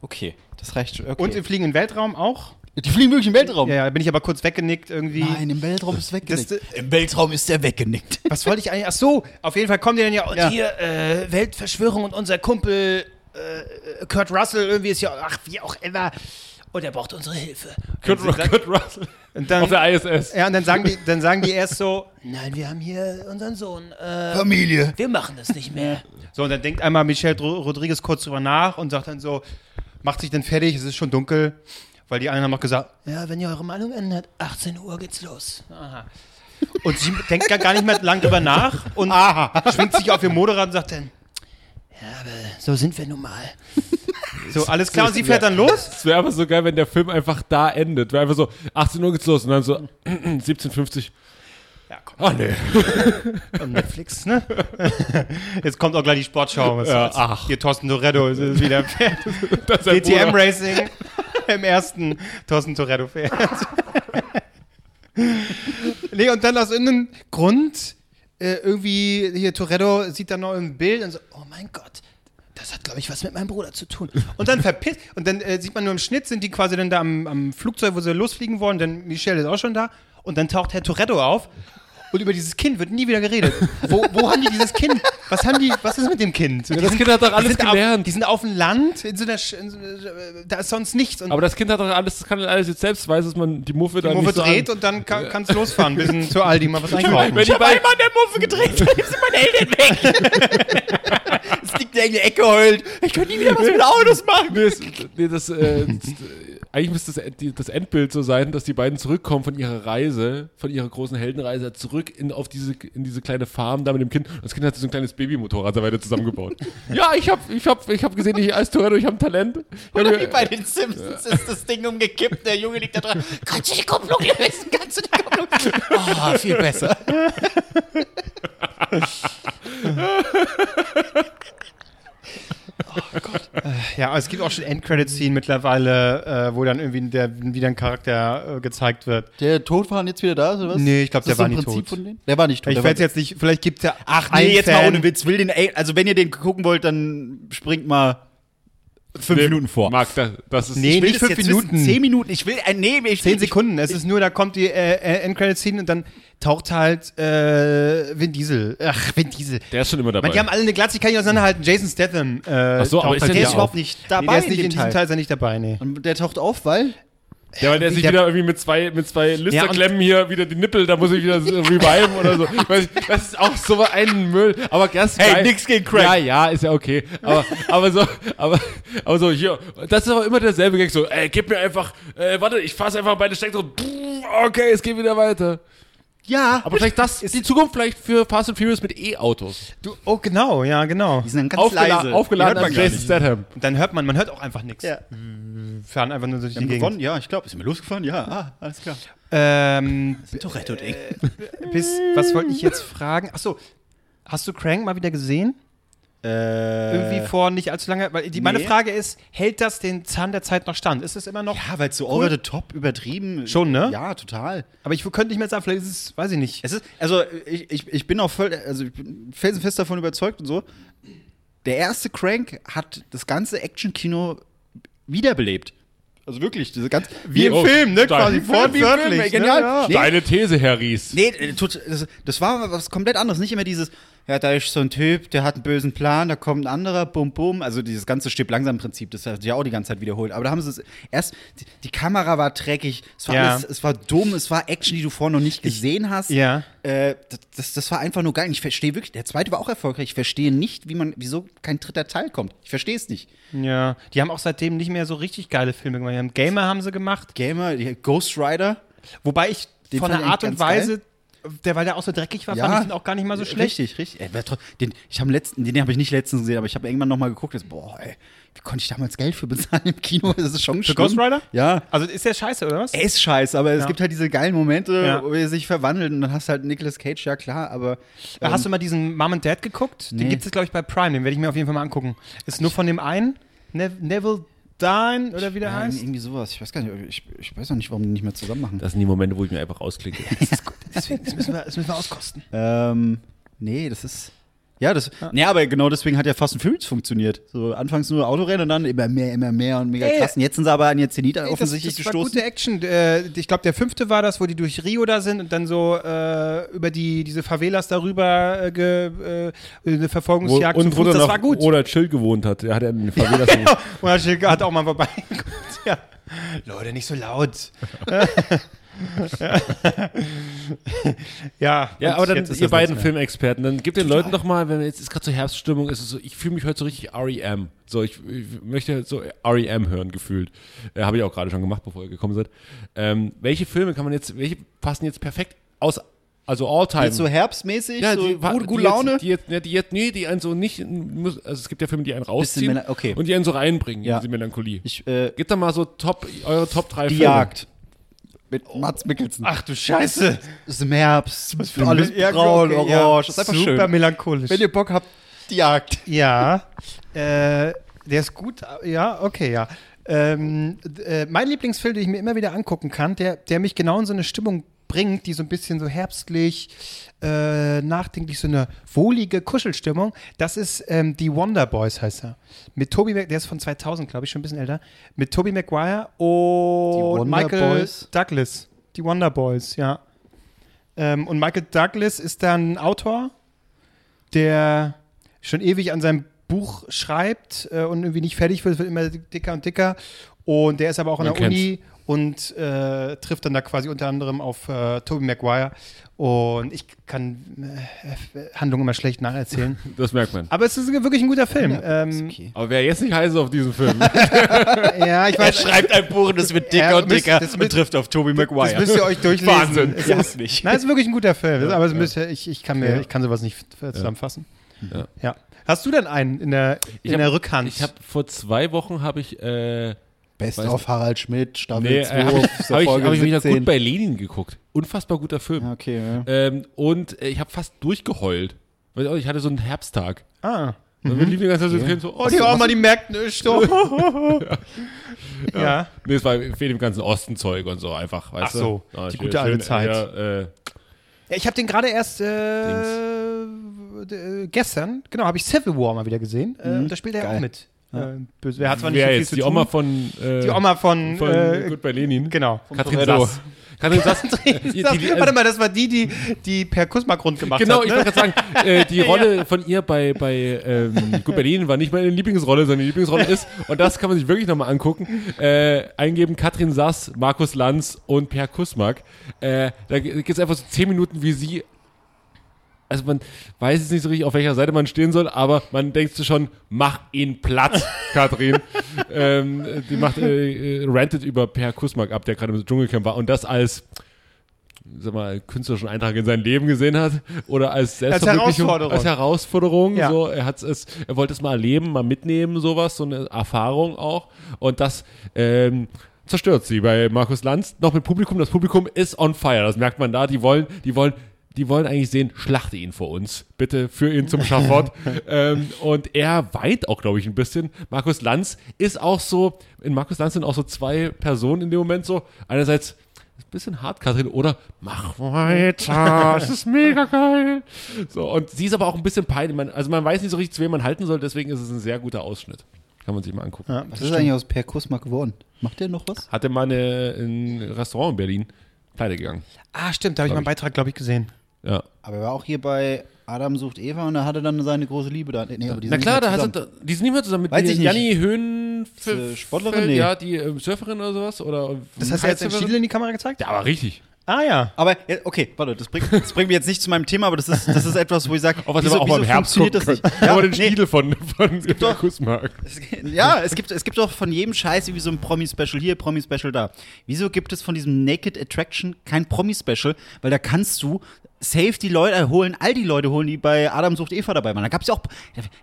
Okay, das reicht schon. Okay. Und im fliegenden Weltraum auch. Die fliegen wirklich im Weltraum. Ja, ja, da bin ich aber kurz weggenickt irgendwie. Nein, im Weltraum ist weggenickt. Das- Im Weltraum ist der weggenickt. Was wollte ich eigentlich? Ach so, auf jeden Fall kommen die dann ja, und Ja. hier, äh, Weltverschwörung und unser Kumpel äh, Kurt Russell irgendwie ist ja, ach, wie auch immer. Und er braucht unsere Hilfe. Kurt, Und sie- Kurt Russell. Und dann, Auf der ISS. ja, und dann sagen, die, dann sagen die erst so, nein, wir haben hier unseren Sohn. Äh, Familie. wir machen das nicht mehr. So, und dann denkt einmal Michelle Rodriguez kurz drüber nach und sagt dann so, macht sich dann fertig, es ist schon dunkel, weil die anderen haben noch gesagt, ja, wenn ihr eure Meinung ändert, 18 Uhr geht's los. Aha. Und sie denkt gar- gar nicht mehr lang drüber nach und schwingt sich auf ihr Motorrad und sagt dann, ja, aber so sind wir nun mal. So, alles klar, und sie fährt dann los. Es wäre einfach so geil, wenn der Film einfach da endet. Wäre einfach so, 18 Uhr geht's los und dann so 17.50 Ja, komm, Ah, nee. und Netflix, ne? Jetzt kommt auch gleich die Sportschau. Was Ja, ach. Hier Thorsten Toretto ist ist wieder fährt. Das ist sein DTM Bruder. Racing im ersten Thorsten Toretto fährt. nee, und dann aus irgendeinem Grund äh, irgendwie hier Toretto sieht dann noch ein Bild und so, oh mein Gott, das hat, glaube ich, was mit meinem Bruder zu tun. Und dann verpisst, und dann äh, sieht man nur im Schnitt, sind die quasi dann da am, am Flugzeug, wo sie losfliegen wollen, denn Michelle ist auch schon da. Und dann taucht Herr Toretto auf. Und über dieses Kind wird nie wieder geredet. Wo, wo haben die dieses Kind? Was haben die? Was ist mit dem Kind? Ja, das Kind hat doch Die alles sind Auf, gelernt. die sind auf dem Land, in so einer, in so einer, da ist sonst nichts. Aber das Kind hat doch alles, das kann alles jetzt selbst weiß, dass man die Muffe die dann Muffe so dreht an, und dann kann es losfahren, bis hin zu Aldi mal was einkaufen. Wenn die beiden, an der Muffe gedreht, seitdem sind meine Eltern weg. es liegt in der Ecke heult. Ich könnte nie wieder was mit Autos machen. nee, das, nee, das, äh, das, eigentlich müsste das, das Endbild so sein, dass die beiden zurückkommen von ihrer Reise, von ihrer großen Heldenreise, zurück in, auf diese, in diese kleine Farm da mit dem Kind. Und das Kind hat so ein kleines Babymotorrad da weiter zusammengebaut. ja, ich habe ich hab, ich hab gesehen, ich als Toretto, ich habe ein Talent. Ich hab Oder mir- wie bei den Simpsons ist das Ding umgekippt, der Junge liegt da dran. Kannst du die Kupplung lösen? Kannst du die Kupplung Ah, viel besser. Ja, aber es gibt auch schon Endcredit-Scene mittlerweile, äh, wo dann irgendwie der, wieder ein Charakter äh, gezeigt wird. Der Todfahren jetzt wieder da, ist, oder was? Nee, ich glaub, Ist das der war nie Prinzip tot. Von denen? Der war nicht tot. Ich weiß jetzt nicht, vielleicht gibt es ja. Ach nee, jetzt Fan. mal ohne Witz. Will den, also wenn ihr den gucken wollt, dann springt mal fünf Nee, Minuten vor. Marc, das, das ist. Nee, Ich will nicht das fünf Minuten. Wissen. Zehn Minuten. Ich will ein, nee, ich Zehn ich- Sekunden. Es ist nur, da kommt die äh, äh, Endcredit-Scene und dann taucht halt äh, Vin Diesel. Ach, Vin Diesel. Der ist schon immer dabei. Man, die haben alle eine Glatze, ich kann nicht auseinanderhalten. Jason Statham. Äh, Ach so, aber ist halt der nicht auf. überhaupt nicht Nee, dabei der ist in nicht dem in diesem Teil. Teil ist er nicht dabei, nee. Und der taucht auf, weil Ja, weil der sich der- wieder irgendwie mit zwei, mit zwei Listerklemmen hier wieder die Nippel, da muss ich wieder so reviven oder so. Das ist auch so ein Müll. Aber ganz Hey, geil. nix gegen Craig. Ja, ja, ist ja okay. Aber, aber so, aber, aber so hier, das ist aber immer derselbe Gag. So, ey, gib mir einfach, äh, warte, ich fasse einfach beide Steckdosen. Okay, es geht wieder weiter. Ja, Aber vielleicht das ist die Zukunft vielleicht für Fast and Furious mit E-Autos. Du, oh, genau, ja, genau. die sind dann ganz Aufgela leise. aufgeladen an Jason. Statham. Und dann hört man, man hört auch einfach nichts. Ja. Fahren einfach nur durch die Gegend. gewonnen, ja, ich glaube. Ist mir losgefahren? Ja, ah, alles klar. Ähm, Toretto-Ding. bis, was wollte ich jetzt fragen? Achso, hast du Crank mal wieder gesehen? Äh, Irgendwie vor nicht allzu lange. Weil die, meine nee. Frage ist, hält das den Zahn der Zeit noch stand? Ist es immer noch? ja, weil es so Cool. over the top übertrieben Schon, ne? Ja, total. Aber ich könnte nicht mehr sagen, vielleicht ist es, weiß ich nicht. Es ist, also ich, ich, ich bin auch voll, also ich bin felsenfest davon überzeugt und so. Der erste Crank hat das ganze Actionkino wiederbelebt. Also wirklich, diese ganz. Wie im Oh, Film, ne? Quasi Wie im fortwörtlich. Film, genial. Ne? Nee. Deine These, Herr Ries. Nee, äh, das, das war was komplett anderes. Nicht immer dieses, ja, da ist so ein Typ, der hat einen bösen Plan, da kommt ein anderer, bum, bum. Also dieses ganze Stipp langsam Prinzip, das hat sich ja auch die ganze Zeit wiederholt. Aber da haben sie es erst, die, die Kamera war dreckig, es war, Ja. alles, es war dumm, es war Action, die du vorher noch nicht gesehen hast. Ja. Äh, das- das, war einfach nur geil. Ich verstehe wirklich, der zweite war auch erfolgreich. Ich verstehe nicht, wie man, wieso kein dritter Teil kommt. Ich verstehe es nicht. Ja, die haben auch seitdem nicht mehr so richtig geile Filme gemacht. Haben Gamer haben sie gemacht. Gamer, Ghost Rider. Wobei ich Den von der Art und Weise, der, weil der auch so dreckig war, fand ich den auch gar nicht mal so schlecht. Richtig, richtig. Ey, den, ich habe letzten, den habe ich nicht letztens gesehen, aber ich habe irgendwann noch mal geguckt. Jetzt, boah, ey, wie konnte ich damals Geld für bezahlen im Kino? Das ist schon Für. Ghost Rider? Ja. Also ist der scheiße, oder was? Er ist scheiße, aber es Ja. gibt halt diese geilen Momente, Ja. wo er sich verwandelt und dann hast du halt Nicolas Cage, ja klar, aber. ähm, Hast du mal diesen Mom and Dad geguckt? Den Nee. gibt es, glaube ich, bei Prime. Den werde ich mir auf jeden Fall mal angucken. Ist nur von dem einen, ne Neville Dine oder wie der ja, heißt? irgendwie sowas. Ich weiß gar nicht, ich, ich weiß auch nicht, warum die nicht mehr zusammen machen. Das sind die Momente, wo ich mir einfach ausklicke. Das ist gut. Deswegen, das müssen wir, das müssen wir auskosten. Ähm, nee, das ist. Ja, das, ja. aber genau deswegen hat ja Fast and Furious funktioniert. So anfangs nur Autorennen und dann immer mehr, immer mehr und mega Ey. krass. Und jetzt sind sie aber an ihr Zenit Ey, offensichtlich das, das gestoßen. War gute Action. Äh, ich glaube, der fünfte war das, wo die durch Rio da sind und dann so äh, über die diese Favelas darüber äh, ge, äh, eine Wo, Verfolgungsjagd und zu wo Fuß. Das noch war gut. Oder Chill gewohnt hat. Der hat ja in den Favelas Genau. Und der Schick hat auch mal vorbeigeguckt. Ja. Leute, nicht so laut. ja, Ja, aber dann ihr beiden. Filmexperten, dann gebt den Leuten doch mal, wenn jetzt ist gerade so Herbststimmung, ist es so, ich fühle mich heute so richtig REM. So, ich, ich möchte so REM hören, gefühlt. Äh, Habe ich auch gerade schon gemacht, bevor ihr gekommen seid. Ähm, welche Filme kann man jetzt, welche passen jetzt perfekt aus, also All-Time? Jetzt so herbstmäßig, ja, so die, gut, die gute jetzt- Laune. Die jetzt, ja, die jetzt, nee, die einen so nicht, muss, also es gibt ja Filme, die einen rausziehen okay. und die einen so reinbringen Ja. in diese Melancholie. ich, äh, Gebt da mal so Top, eure Top 3 die Filme. Jagd. Mit Mats Mikkelsen. Ach du Scheiße. Es ist im Herbst. für alles ein- ja, braun, okay, ja. orange. Das ist einfach Super schön. melancholisch. Wenn ihr Bock habt, die Jagd. Ja, äh, der ist gut. Ja, okay, ja. Ähm, äh, mein Lieblingsfilm, den ich mir immer wieder angucken kann, der, der mich genau in so eine Stimmung bringt, die so ein bisschen so herbstlich, äh, nachdenklich, so eine wohlige Kuschelstimmung, das ist ähm, die Wonder Boys, heißt er. Mit Toby, der ist von 2000, glaube ich, schon ein bisschen älter. Mit Toby Maguire und Michael Boys? Douglas. Die Wonder Boys, ja. Ähm, und Michael Douglas ist dann Autor, der schon ewig an seinem Buch schreibt äh, und irgendwie nicht fertig wird, wird immer dicker und dicker. Und der ist aber auch an der Uni und äh, trifft dann da quasi unter anderem auf äh, Tobey Maguire. Und ich kann äh, Handlungen immer schlecht nacherzählen. Das merkt man. aber es ist wirklich ein guter Film. Ist Ähm, okay. Aber wer jetzt nicht heiß ist auf diesen Film, ja, ich Er weiß. schreibt ein Buch und es wird dicker Ja, und dicker das und trifft auf Toby Das Maguire. müsst ihr euch durchlesen. Wahnsinn. Es Ja, ist, nicht. Nein, es ist wirklich ein guter Film. aber es müsst ihr, ich, ich, kann mir, Ja. ich kann sowas nicht zusammenfassen. Ja. Ja. Hast du denn einen in der, in hab- der Rückhand? ich habe vor zwei Wochen habe ich äh, Best Weiß of Harald Schmidt, Staffel nee, 2, äh, habe ich, hab ich, Folge hab ich wieder 17. gut bei Lenin geguckt. Unfassbar guter Film. Ja, okay, ja. Ähm, und äh, ich habe fast durchgeheult. Weil ich hatte so einen Herbsttag. ah. Und wir liefen die ganze Zeit so, so Oh, die Oma, die merkt nicht. doch. ja. Nee, es war für dem ganzen Ostenzeug und so einfach, weißt Ach so, du? Ja, die gute alte schön, Zeit. Ja, äh, Ja, ich habe den gerade erst äh, äh, gestern, genau, habe ich Civil War mal wieder gesehen. Äh, und da spielt er Geil. auch mit. Äh, böse. Wer hat zwar nicht wer so viel jetzt? zu Die tun. Oma von, äh, die Oma von, von äh, Gut bei Lenin? genau. Katrin Toretto. Sass. Katrin Sass. die, die, Warte mal, das war die, die, die per Kussmark-Rund gemacht Genau, hat. ich ne? wollte gerade sagen, äh, die Rolle von ihr bei, bei ähm, Gut Berlin war nicht meine Lieblingsrolle, sondern die Lieblingsrolle ist, und das kann man sich wirklich nochmal angucken, äh, eingeben Katrin Sass, Markus Lanz und Per Kussmark. Äh, da geht es einfach so zehn Minuten, wie sie also man weiß jetzt nicht so richtig, auf welcher Seite man stehen soll, aber man denkt sich schon, mach ihn platt, Katrin. ähm, die macht, äh, äh, rantet über Per Kussmark ab, der gerade im Dschungelcamp war und das als sag mal, künstlerischen Eintrag in sein Leben gesehen hat oder als Selbstverwirklichung, Herausforderung. als Herausforderung. Ja. So, er hat's es, er wollte es mal erleben, mal mitnehmen, sowas, so eine Erfahrung auch. Und das ähm, zerstört sie bei Markus Lanz. Noch mit Publikum. Das Publikum ist on fire. Das merkt man da. Die wollen, die wollen. Die wollen eigentlich sehen, schlachte ihn vor uns. Bitte für ihn zum Schafott. ähm, und er weint auch, glaube ich, ein bisschen. Markus Lanz ist auch so, in Markus Lanz sind auch so zwei Personen in dem Moment so. Einerseits ein bisschen hart, Katrin, oder mach weiter, es ist mega geil. So, und sie ist aber auch ein bisschen peinlich. Man, also man weiß nicht so richtig, zu wem man halten soll, deswegen ist es ein sehr guter Ausschnitt. Kann man sich mal angucken. Ja, Was ist eigentlich aus Per Kussmark geworden? Macht der noch was? Hatte mal eine, ein Restaurant in Berlin pleite gegangen. Ah, stimmt, da habe ich Glaub mal einen Beitrag, glaube ich, gesehen. Ja. Aber er war auch hier bei Adam sucht Eva und er hatte dann seine große Liebe da. Nee, aber die Na klar, da hast du, die sind nicht mehr zusammen mit Weiß ich nicht. Janni Höhen, Sportlerin? Nee. ja, die äh, Surferin oder sowas. Oder Das hast du jetzt den Kitesurferin? Stiel in die Kamera gezeigt? Ja, aber richtig. Ah, ja. Aber, okay, warte, das bringt, das bringt mich jetzt nicht zu meinem Thema, aber das ist, das ist etwas, wo ich sage, Auch was wir auch mal im Herbst gucken das nicht? Ja, aber den nee, Stiedel von, von doch- Kussmark. ja, es gibt, es gibt doch von jedem Scheiß irgendwie so ein Promi-Special hier, Promi-Special da. Wieso gibt es von diesem Naked Attraction kein Promi-Special? Weil da kannst du safe die Leute holen, all die Leute holen, die bei Adam sucht Eva dabei waren. Da gab es ja auch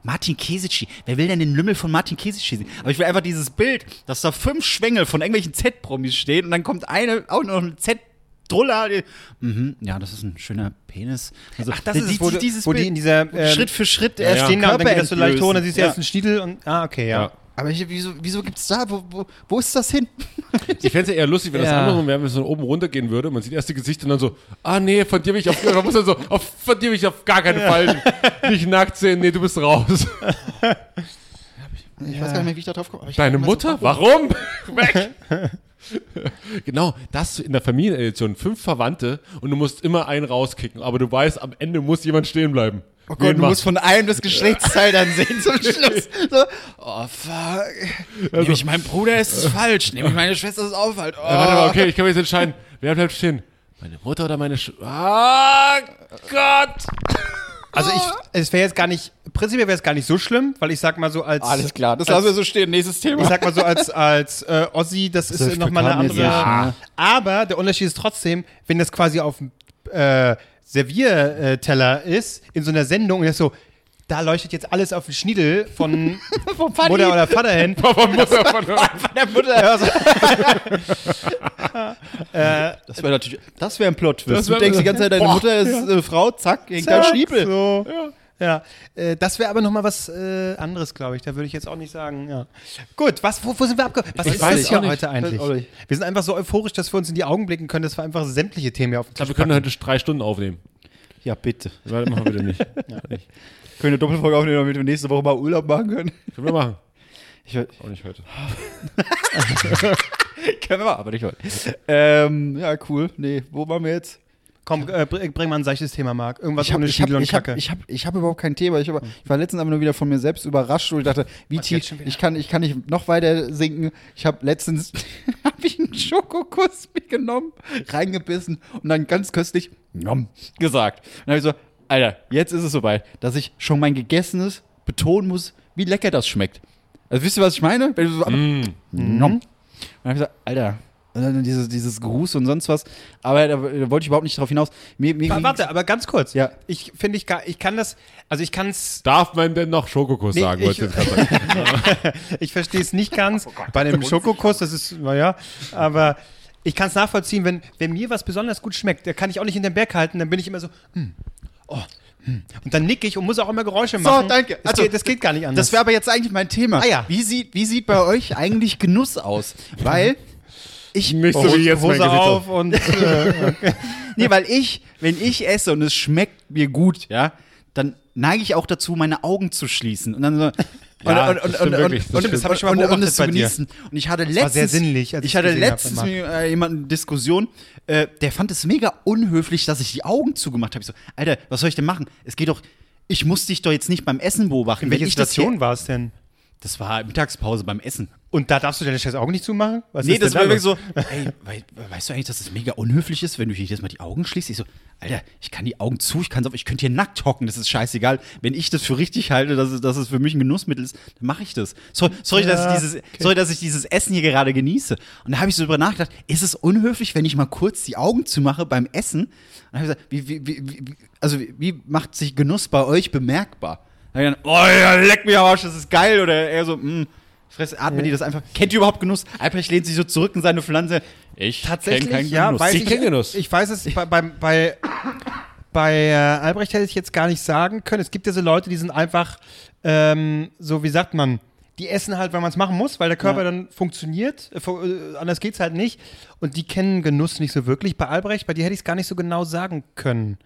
Martin Kesici. Wer will denn den Lümmel von Martin Kesici sehen? Aber ich will einfach dieses Bild, dass da fünf Schwengel von irgendwelchen Z-Promis stehen und dann kommt eine, auch noch ein Z- Druller, die, mhm, ja, das ist ein schöner Penis. Also, Ach, das die- ist es, wo, die- du- wo die in dieser, ähm, Schritt für Schritt äh, erst stehen den da und dann Körper geht das so leicht hoch und dann siehst du Ja. erst einen Stiedel und, ah, okay, ja. Ja. Aber ich, wieso, wieso gibt's da, wo, wo, wo ist das hin? Ich fände es ja eher lustig, wenn das Ja. andersrum wäre, wenn es so oben runter gehen würde. Man sieht erst die Gesichter und dann so, ah nee, von dir will ich auf, man muss dann so, auf, von dir will ich auf gar keinen Fall nicht nackt sehen, nee, du bist raus. Ich weiß gar nicht mehr, wie ich da drauf komme. Deine Mutter? Kopf. Warum? Weg! genau, das in der Familienedition. Fünf Verwandte und du musst immer einen rauskicken, aber du weißt, am Ende muss jemand stehen bleiben. Oh Gott, du musst von einem das Geschlechtsteil dann sehen zum Schluss. So, oh fuck. Nehme ich meinen Bruder, ist es falsch. Nehme ich meine Schwester, ist es auch falsch. Oh. Ja, warte mal, okay, ich kann mich jetzt entscheiden. Wer bleibt stehen? Meine Mutter oder meine Sch Ah, Gott! Also ich, es wäre jetzt gar nicht, prinzipiell wäre es gar nicht so schlimm, weil ich sag mal so als, Alles klar, das als, lassen wir so stehen. Nächstes Thema. ich sag mal so als, als äh, Ossi, das ist Zwölf nochmal eine andere. Ja. Aber der Unterschied ist trotzdem, wenn das quasi auf dem äh, Servierteller ist, in so einer Sendung, und das so, da leuchtet jetzt alles auf den Schniedel von. Mutter oder Vater hin. Papa Mutter von der Mutter. das wäre natürlich, das wäre ein Plot-Twist. Das Du denkst die ganze Zeit, deine Boah, Mutter ist äh, Frau, zack, hängt da ein Zack, Schniepel. So. Ja, äh, das wäre aber nochmal was äh, anderes, glaube ich. Da würde ich jetzt auch nicht sagen, ja. Gut, was, wo, wo sind wir abgekommen? Was Ich ist weiß das hier heute eigentlich? Wir sind einfach so euphorisch, dass wir uns in die Augen blicken können, dass wir einfach sämtliche Themen hier auf den Ich glaube, Tisch wir können heute drei Stunden aufnehmen. Ja, bitte. Warte, machen wir bitte nicht. Können wir eine Doppelfolge aufnehmen, damit wir nächste Woche mal Urlaub machen können? Können wir machen. Ich, Auch nicht heute. können wir mal, aber nicht heute. Ähm, ja, cool. Nee, wo waren wir jetzt? Komm, äh, bring, bring mal ein seichtes Thema, Marc. Irgendwas Ich habe ohne ich hab, und ich hab, Kacke. ich hab, ich hab überhaupt kein Thema. Ich, hab, ich war letztens einfach nur wieder von mir selbst überrascht und ich dachte, wie Was, tief, ich kann, ich kann nicht noch weiter sinken. Ich habe letztens hab ich einen Schokokuss mitgenommen, reingebissen und dann ganz köstlich nom gesagt. Und dann habe ich so, Alter, jetzt ist es soweit, dass ich schon mein Gegessenes betonen muss, wie lecker das schmeckt. Also wisst ihr, was ich meine? Wenn du so Mm. Nom. Und dann habe ich gesagt, Alter, und dann dieses, dieses Gruß und sonst was. Aber da, da wollte ich überhaupt nicht drauf hinaus. Mir, mir Wa- Warte, aber ganz kurz. Ja. Ich finde, ich, gar- ich kann das, also ich kann es, Darf man denn noch Schokokuss Nee, sagen? ich- wollte ich jetzt gerade sagen. ich verstehe es nicht ganz. Bei einem Schokokuss, das ist, naja, aber ich kann es nachvollziehen, wenn, wenn mir was besonders gut schmeckt, da kann ich auch nicht in den Berg halten, dann bin ich immer so, hm, oh, hm. Und dann nicke ich und muss auch immer Geräusche machen. danke. Das, Also, geht, das geht gar nicht anders. Das wäre aber jetzt eigentlich mein Thema. Ah, ja. Wie sieht, wie sieht bei euch eigentlich Genuss aus? Weil ich, Nicht so wie jetzt Hose auf und äh, nee, weil ich, wenn ich esse und es schmeckt mir gut, ja, dann neige ich auch dazu, meine Augen zu schließen und dann so Ja, das stimmt wirklich, das und. Das hab ich schon mal und, und beobachtet es zu genießen. Und ich hatte war letztens, sehr sinnlich, ich hatte letztens mit äh, jemandem eine Diskussion, äh, der fand es mega unhöflich, dass ich die Augen zugemacht habe. Ich so, Alter, was soll ich denn machen? Es geht doch, ich muss dich doch jetzt nicht beim Essen beobachten. in welcher das Situation war es denn? Das war Mittagspause beim Essen. Und da darfst du deine scheiß Augen nicht zumachen? Was Nee, ist das war wirklich so, ey, wei weißt du eigentlich, dass es mega unhöflich ist, wenn du hier jedes Mal die Augen schließt? Ich so, Alter, ich kann die Augen zu, ich kann's auf, ich könnte hier nackt hocken, das ist scheißegal. Wenn ich das für richtig halte, dass es, dass es für mich ein Genussmittel ist, dann mache ich das. So, sorry, dass Ja, ich dieses, sorry, dass ich dieses Essen hier gerade genieße. Und da habe ich so drüber nachgedacht, ist es unhöflich, wenn ich mal kurz die Augen zumache beim Essen? Und habe ich gesagt, wie, wie, wie, wie, also wie macht sich Genuss bei euch bemerkbar? Dann hab ich gedacht, oh ja, leck mich am Arsch, das ist geil. Oder eher so, mh, Fress, atmet die das einfach. Kennt ihr überhaupt Genuss? Albrecht lehnt sich so zurück in seine Pflanze. Ich Tatsächlich, kenn keinen ja, Genuss. weiß Ich ich, Genuss. Ich weiß es, bei, bei, bei, bei äh, Albrecht hätte ich jetzt gar nicht sagen können. Es gibt ja so Leute, die sind einfach, ähm, so wie sagt man, die essen halt, weil man es machen muss, weil der Körper Ja. dann funktioniert. Äh, äh, anders geht's halt nicht. Und die kennen Genuss nicht so wirklich. Bei Albrecht, bei dir hätte ich es gar nicht so genau sagen können.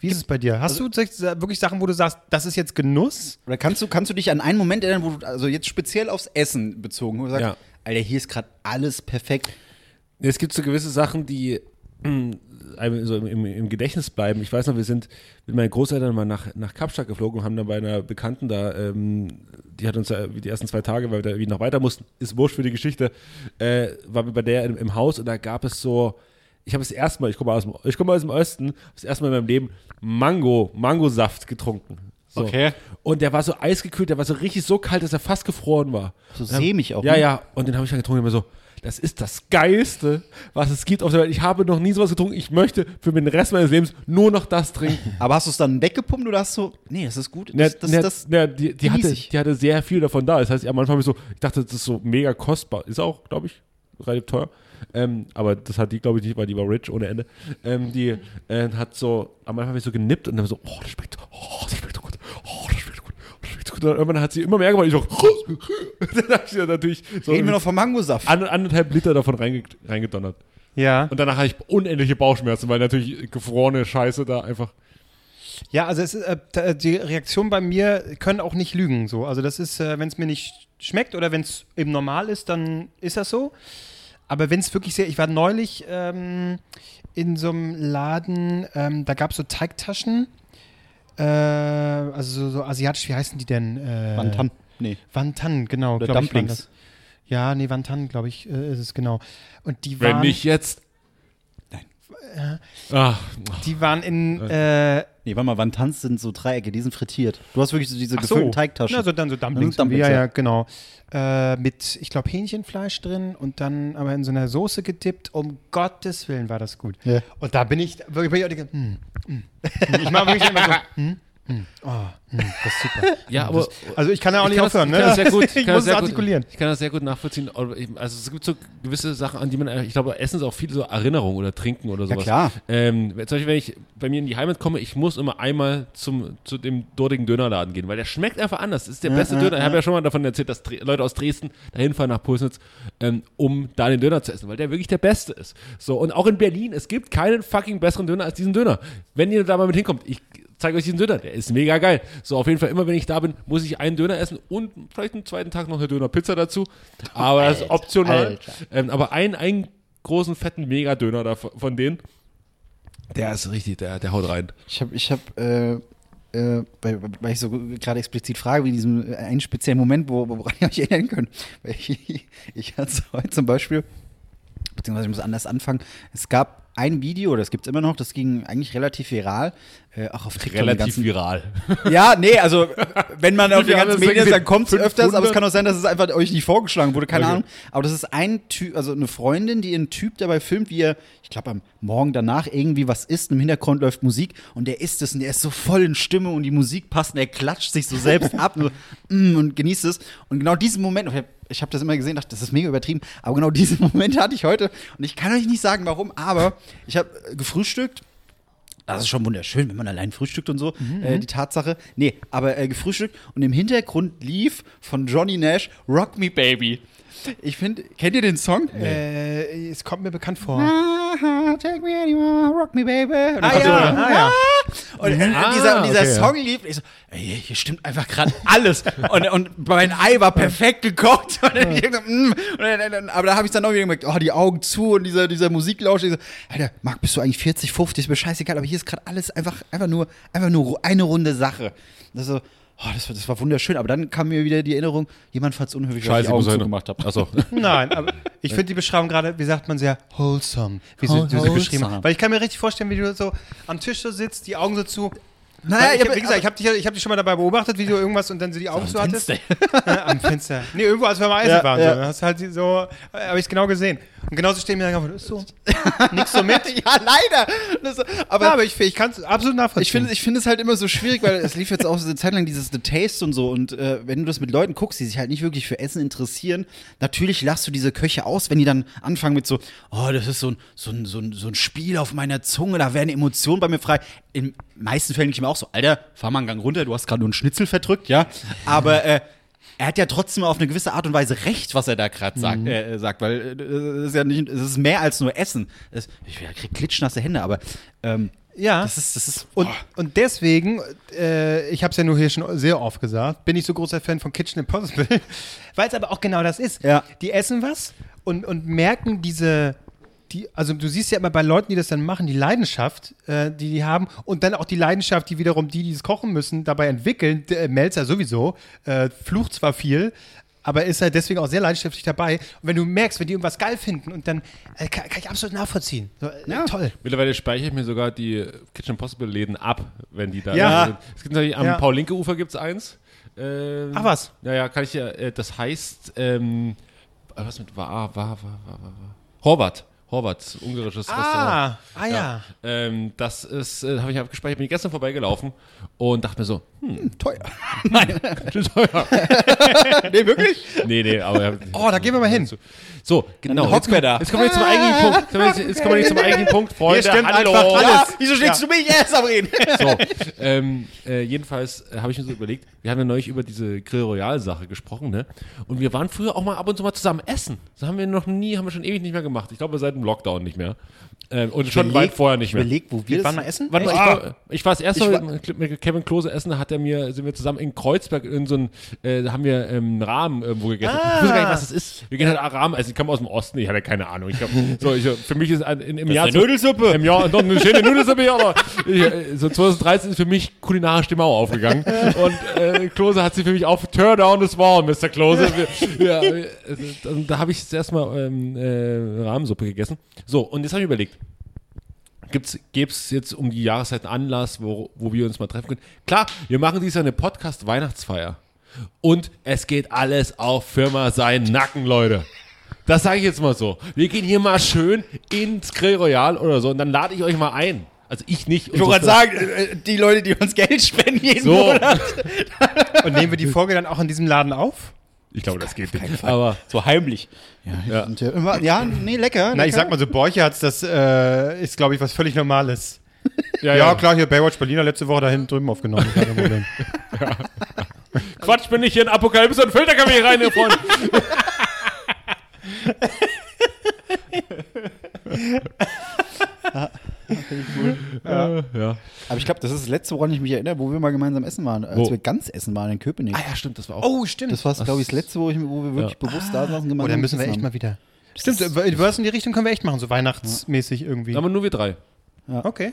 Wie ist es bei dir? Hast du solche- wirklich Sachen, wo du sagst, das ist jetzt Genuss? Oder kannst du, kannst du dich an einen Moment erinnern, wo du, also jetzt speziell aufs Essen bezogen, wo du sagst, Ja. Alter, hier ist gerade alles perfekt. Es gibt so gewisse Sachen, die mh, einem so im, im, im Gedächtnis bleiben. Ich weiß noch, wir sind mit meinen Großeltern mal nach, nach Kapstadt geflogen und haben dann bei einer Bekannten da, ähm, die hat uns ja die ersten zwei Tage, weil wir da irgendwie noch weiter mussten, ist wurscht für die Geschichte, äh, waren wir bei der im, im Haus und da gab es so, ich habe das erste Mal, ich komme aus, dem- ich komme aus dem Osten, das erste Mal in meinem Leben Mango, Mangosaft getrunken. So. Okay. Und der war so eisgekühlt, der war so richtig so kalt, dass er fast gefroren war. So sämig auch, Ja, ne? ja. Und den habe ich dann getrunken und immer so, das ist das Geilste, was es gibt auf der Welt. Ich habe noch nie sowas getrunken. Ich möchte für den Rest meines Lebens nur noch das trinken. Aber hast du es dann weggepumpt oder hast du, nee, das ist gut. Das, das, ne, das, ne, die, die, hatte, die hatte sehr viel davon da. Das heißt, am Anfang habe ich so, ich dachte, das ist so mega kostbar. Ist auch, glaube ich, relativ teuer. Ähm, aber das hat die, glaube ich, nicht, weil die war rich ohne Ende. Ähm, die äh, hat so, am Anfang habe ich so genippt und dann so, oh, das schmeckt, oh, das schmeckt so gut, oh, das schmeckt so gut, oh, das schmeckt so gut. Und dann irgendwann hat sie immer mehr gemacht. Ich so, dann habe ich ja natürlich so Reden wir noch vom Mangosaft. an, anderthalb Liter davon reinge reingedonnert. Ja. Und danach hatte ich unendliche Bauchschmerzen, weil natürlich gefrorene Scheiße da einfach. Ja, also es ist, äh, t- die Reaktionen bei mir können auch nicht lügen. So. Also das ist, äh, wenn es mir nicht schmeckt oder wenn es eben normal ist, dann ist das so. Aber wenn es wirklich sehr, ich war neulich ähm, in so einem Laden, ähm, da gab es so Teigtaschen, äh, also so, so asiatisch, wie heißen die denn? Äh, Wantan. Nee. Wantan, genau. Oder ich, Dumplings. das. Ja, nee, Wantan, glaube ich, äh, ist es genau. Und die Wenn waren, nicht jetzt. Nein. Ach, die waren in, äh, Nee, warte mal, Wantans sind so Dreiecke, die sind frittiert. Du hast wirklich so diese Ach so. gefüllten Teigtaschen. Na, so dann so Dumplings. Das sind Dumplings, ja, ja, ja. genau. Äh, mit, ich glaube, Hähnchenfleisch drin und dann aber in so einer Soße gedippt. Um Gottes Willen war das gut. Ja. Und da bin ich wirklich, auch die, hm, hm. Ich mache wirklich immer so, hm, hm, oh, hm, das ist super. ja, Hm, aber. das, also ich kann ja auch ich nicht aufhören, das, ne? Ich kann das sehr gut. ich muss es artikulieren. Gut, ich kann das sehr gut nachvollziehen. Also es gibt so gewisse Sachen, an die man, ich glaube, Essen ist auch viele so Erinnerungen oder Trinken oder Ja, sowas. klar. Ähm, zum Beispiel, wenn ich bei mir in die Heimat komme, ich muss immer einmal zum, zu dem dortigen Dönerladen gehen, weil der schmeckt einfach anders. Das ist der beste Döner. Ich habe ja schon mal davon erzählt, dass Dre Leute aus Dresden dahin fahren nach Pulsnitz, ähm, um da den Döner zu essen, weil der wirklich der beste ist. So, und auch in Berlin, es gibt keinen fucking besseren Döner als diesen Döner. Wenn ihr da mal mit hinkommt, ich zeige euch diesen Döner, der ist mega geil. So, auf jeden Fall, immer wenn ich da bin, muss ich einen Döner essen und vielleicht einen zweiten Tag noch eine Dönerpizza dazu. Aber das ist optional. Alter. Ähm, aber einen, einen großen, fetten Mega-Döner da von von denen, der ist richtig, der, der haut rein. Ich habe, ich habe, äh, äh, weil, weil ich so gerade explizit frage, wie diesem äh, einen speziellen Moment, wo, woran ihr euch erinnern könnt. Weil ich, ich hatte heute zum Beispiel, beziehungsweise ich muss anders anfangen, es gab ein Video, das gibt es immer noch, das ging eigentlich relativ viral, äh, auch auf TikTok. Relativ viral. Ja, nee, also wenn man auf die ganzen Medien ist, dann kommt es öfters, aber es 500. kann auch sein, dass es einfach euch nicht vorgeschlagen wurde, keine Okay. Ahnung. Aber das ist ein Typ, also eine Freundin, die einen Typ dabei filmt, wie er, ich glaube, am Morgen danach irgendwie was isst, und im Hintergrund läuft Musik und der isst es und der ist so voll in Stimme und die Musik passt und er klatscht sich so selbst ab und, so, mm, und genießt es. Und genau diesen Moment, ich habe das immer gesehen, dachte, das ist mega übertrieben, aber genau diesen Moment hatte ich heute und ich kann euch nicht sagen, warum, aber ich habe äh, gefrühstückt das ist schon wunderschön, wenn man allein frühstückt und so, äh, die Tatsache. Nee, aber äh, gefrühstückt und im Hintergrund lief von Johnny Nash Rock Me Baby. Ich finde, kennt ihr den Song? Äh, es kommt mir bekannt vor. Ah, take me anywhere, rock me baby. Und Ah, ja, so, ah, ja. Und, äh, Ah, dieser, und dieser okay, ja. Song lief, ich so, ey, hier stimmt einfach gerade alles. und, und mein Ei war perfekt gekocht. Und dann, mm, und dann, dann, aber da habe ich dann auch wieder gemerkt, oh, die Augen zu und dieser, dieser Musiklausch. Ich so, Alter, Marc, bist du eigentlich 40, 50, ist mir scheißegal, aber hier ist gerade alles einfach, einfach, nur, einfach nur eine runde Sache. Das, so, oh, das, war, das war wunderschön, aber dann kam mir wieder die Erinnerung, jemand fand es unhöflich, weil ich die Augen zugemacht habe. Achso. Nein, aber ich finde die Beschreibung gerade, wie sagt man sehr, wholesome, wie sie, du sie beschrieben hast. Weil ich kann mir richtig vorstellen, wie du so am Tisch so sitzt, die Augen so zu. Naja, ich, hab- wie gesagt, ich habe dich, ich hab dich schon mal dabei beobachtet, wie du irgendwas und dann so die Augen zu hattest. Am Fenster. Nee, irgendwo, als wir am Eisen Ja, waren. ja. So. Hast halt so, äh, habe ich es genau gesehen. Und genauso stehen mir dann ist so, nix so mit. ja, leider. Das, aber Ja, aber ich, ich kann es absolut nachvollziehen. Ich finde ich finde es halt immer so schwierig, weil es lief jetzt auch so eine Zeit lang dieses The Taste und so. Und äh, wenn du das mit Leuten guckst, die sich halt nicht wirklich für Essen interessieren, natürlich lachst du diese Köche aus, wenn die dann anfangen mit so, oh, das ist so ein, so ein, so ein, so ein Spiel auf meiner Zunge, da werden Emotionen bei mir frei. In meisten Fällen ich mir auch so, Alter, fahr mal einen Gang runter, du hast gerade nur einen Schnitzel verdrückt, ja. Aber äh, er hat ja trotzdem auf eine gewisse Art und Weise recht, was er da gerade sagt, äh, sagt, weil äh, es ist ja nicht, es ist mehr als nur Essen. Es, ich krieg klitschnasse Hände, aber ähm, ja. das ist, das ist, Und, und deswegen, äh, ich habe es ja nur hier schon sehr oft gesagt, bin ich so großer Fan von Kitchen Impossible, weil es aber auch genau das ist. Ja. Die essen was und, und merken diese, die, also du siehst ja immer bei Leuten, die das dann machen, die Leidenschaft, äh, die die haben und dann auch die Leidenschaft, die wiederum die, die es kochen müssen, dabei entwickeln. Der, äh, Melzer sowieso, äh, flucht zwar viel, aber ist halt deswegen auch sehr leidenschaftlich dabei. Und wenn du merkst, wenn die irgendwas geil finden und dann, äh, kann, kann ich absolut nachvollziehen. So, äh, Ja. Toll. Mittlerweile speichere ich mir sogar die Kitchen Impossible Läden ab, wenn die da Ja. sind. Es gibt natürlich am Ja. Paul-Linke-Ufer gibt es eins. Ähm, Ach was? Ja, ja, kann ich ja, äh, das heißt, ähm, äh, was mit war, war, war, war, war, war. Horvath. Horvath, ungarisches Restaurant. Ah, ah ja. Ähm, das ist, äh, habe ich abgespeichert, bin ich gestern vorbeigelaufen und dachte mir so, hm, teuer. schön teuer. nee, wirklich? nee, nee, aber. Oh, da gehen wir mal hin. So, genau. hockt Jetzt, da. jetzt kommen wir zum eigentlichen Punkt. Jetzt kommen wir jetzt, kommen wir zum eigentlichen Punkt, Freunde. Hier stimmt Hallo. alles. Ja, wieso schlägst du mich erst am Reden? So, ähm, äh, jedenfalls äh, habe ich mir so überlegt, wir haben ja neulich über diese Grill Royal Sache gesprochen, ne? Und wir waren früher auch mal ab und zu mal zusammen essen. Das haben wir noch nie, haben wir schon ewig nicht mehr gemacht. Ich glaube seit dem Lockdown nicht mehr. Ähm, und schon weit vorher nicht mehr. Überleg, wo wir Wir waren mal essen? Mal, ich, Ah. war, ich war das erste Ich Mal war- mit- mit Kevin Klose essen, da hat er mir, sind wir zusammen in Kreuzberg in so ein, äh, da haben wir ähm, einen Rahmen irgendwo gegessen. Ich wusste gar nicht, was das ist. Wir gehen halt Rahmen essen, ich komme aus dem Osten, ich hatte keine Ahnung. Ich glaub, so, ich, für mich ist ein, in, im Jahr eine Nudelsuppe. Im Jahr doch eine schöne Nudelsuppe, ja, aber ich, äh, so 2013 ist für mich kulinarisch die Mauer aufgegangen und äh, Klose hat sie für mich auf Turn down this wall, Mr. Klose. Ja, äh, und da habe ich das erste Mal ähm, äh, Rahmensuppe gegessen. So, und jetzt habe ich überlegt, Gäbe es jetzt um die Jahreszeit einen Anlass, wo, wo wir uns mal treffen können? Klar, wir machen dies Jahr eine Podcast-Weihnachtsfeier. Und es geht alles auf Firma sein Nacken, Leute. Das sage ich jetzt mal so. Wir gehen hier mal schön ins Grill Royal oder so und dann lade ich euch mal ein. Also ich nicht. Ich wollte gerade sagen, äh, die Leute, die uns Geld spenden jeden So, Monat. Und nehmen wir die Folge dann auch in diesem Laden auf? ich glaube, das geht nicht. Aber So heimlich. Ja, Ja. Ja, immer, ja nee, lecker. Na, ich lecker. sag mal so, Borchertz, das äh, ist, glaube ich, was völlig Normales. ja, Ja, klar, hier Baywatch Berliner letzte Woche da hinten drüben aufgenommen. Kein Problem. Quatsch, bin ich hier in Apokalypse und Filterkaffee rein, ihr Freund. Ja. ja. Aber ich glaube, das ist das letzte, woran ich mich erinnere, wo wir mal gemeinsam essen waren, als Wo? wir ganz essen waren in Köpenick. Ah ja, stimmt, das war auch. Oh, stimmt. Das war, glaube ich, das letzte, wo, ich, wo wir wirklich bewusst da saßen. oh, gemeinsam da müssen wir echt haben. mal wieder. Stimmt, äh, was in die Richtung können wir echt machen, so weihnachtsmäßig irgendwie. Aber nur wir drei. Okay.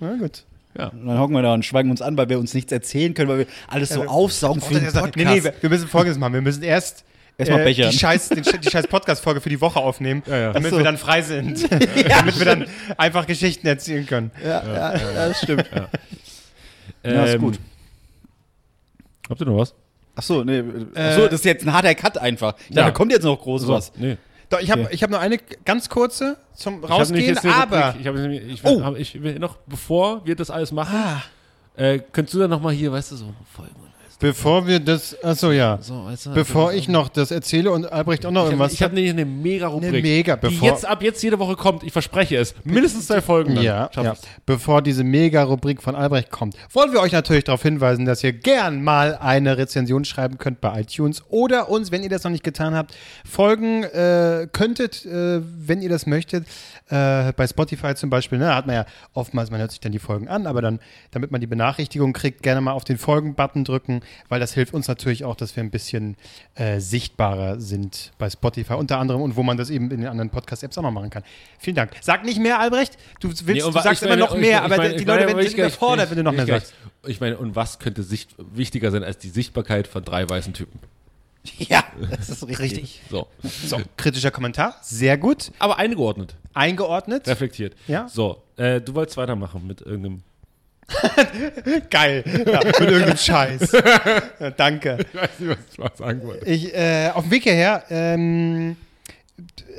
Na gut. Und dann hocken wir da und schweigen uns an, weil wir uns nichts erzählen können, weil wir alles so aufsaugen für den Podcast. Nee, nee, wir- wir müssen folgendes machen. Wir müssen erst Erstmal äh, bechern. die scheiß, den, die scheiß Podcast-Folge für die Woche aufnehmen, Ja, ja. damit so. wir dann frei sind. damit wir dann einfach Geschichten erzählen können. ja, ja, ja, das stimmt. Ja, Ähm, ist gut. Habt ihr noch was? Ach so, nee. Ach so, das ist jetzt ein harter Cut einfach. Ich dachte, Ja. da kommt jetzt noch groß was. Nee. Doch, ich habe Okay. ich hab nur eine ganz kurze zum Ich Rausgehen, eine aber Rubrik. Ich, hab, ich, Oh. hab, ich will noch, bevor wir das alles machen, Ah. äh, könntest du dann nochmal hier, weißt du, so folgen. Bevor wir das, achso ja, So, du, bevor also, ich noch das erzähle und Albrecht auch noch Ich habe irgendwas ich hab nämlich eine mega Rubrik, Eine mega, die bevor- jetzt ab jetzt jede Woche kommt. Ich verspreche es. Mindestens zwei Folgen. Dann. Ja, ja. Bevor diese Mega-Rubrik von Albrecht kommt, wollen wir euch natürlich darauf hinweisen, dass ihr gern mal eine Rezension schreiben könnt bei iTunes oder uns, wenn ihr das noch nicht getan habt, folgen äh, könntet, äh, wenn ihr das möchtet. Äh, bei Spotify zum Beispiel, ne, da hat man ja oftmals, man hört sich dann die Folgen an, aber dann, damit man die Benachrichtigung kriegt, gerne mal auf den Folgen-Button drücken, weil das hilft uns natürlich auch, dass wir ein bisschen äh, sichtbarer sind bei Spotify unter anderem und wo man das eben in den anderen Podcast-Apps auch noch machen kann. Vielen Dank. Sag nicht mehr, Albrecht. Du, willst, Nee, du sagst ich immer meine- noch mehr, meine- aber meine- die Leute meine, werden überfordert, wenn du noch mehr sagst. Ich meine, und was könnte Sicht, wichtiger sein als die Sichtbarkeit von drei weißen Typen? Ja, das ist richtig. Richtig. So. So, kritischer Kommentar. Sehr gut. Aber eingeordnet, Eingeordnet. reflektiert. Ja. So, äh, du wolltest weitermachen mit irgendeinem. Geil. Ja, mit irgendeinem Scheiß. Ja, danke. Ich weiß nicht, was ich mal sagen wollte. Ich, äh, auf dem Weg hierher, ähm,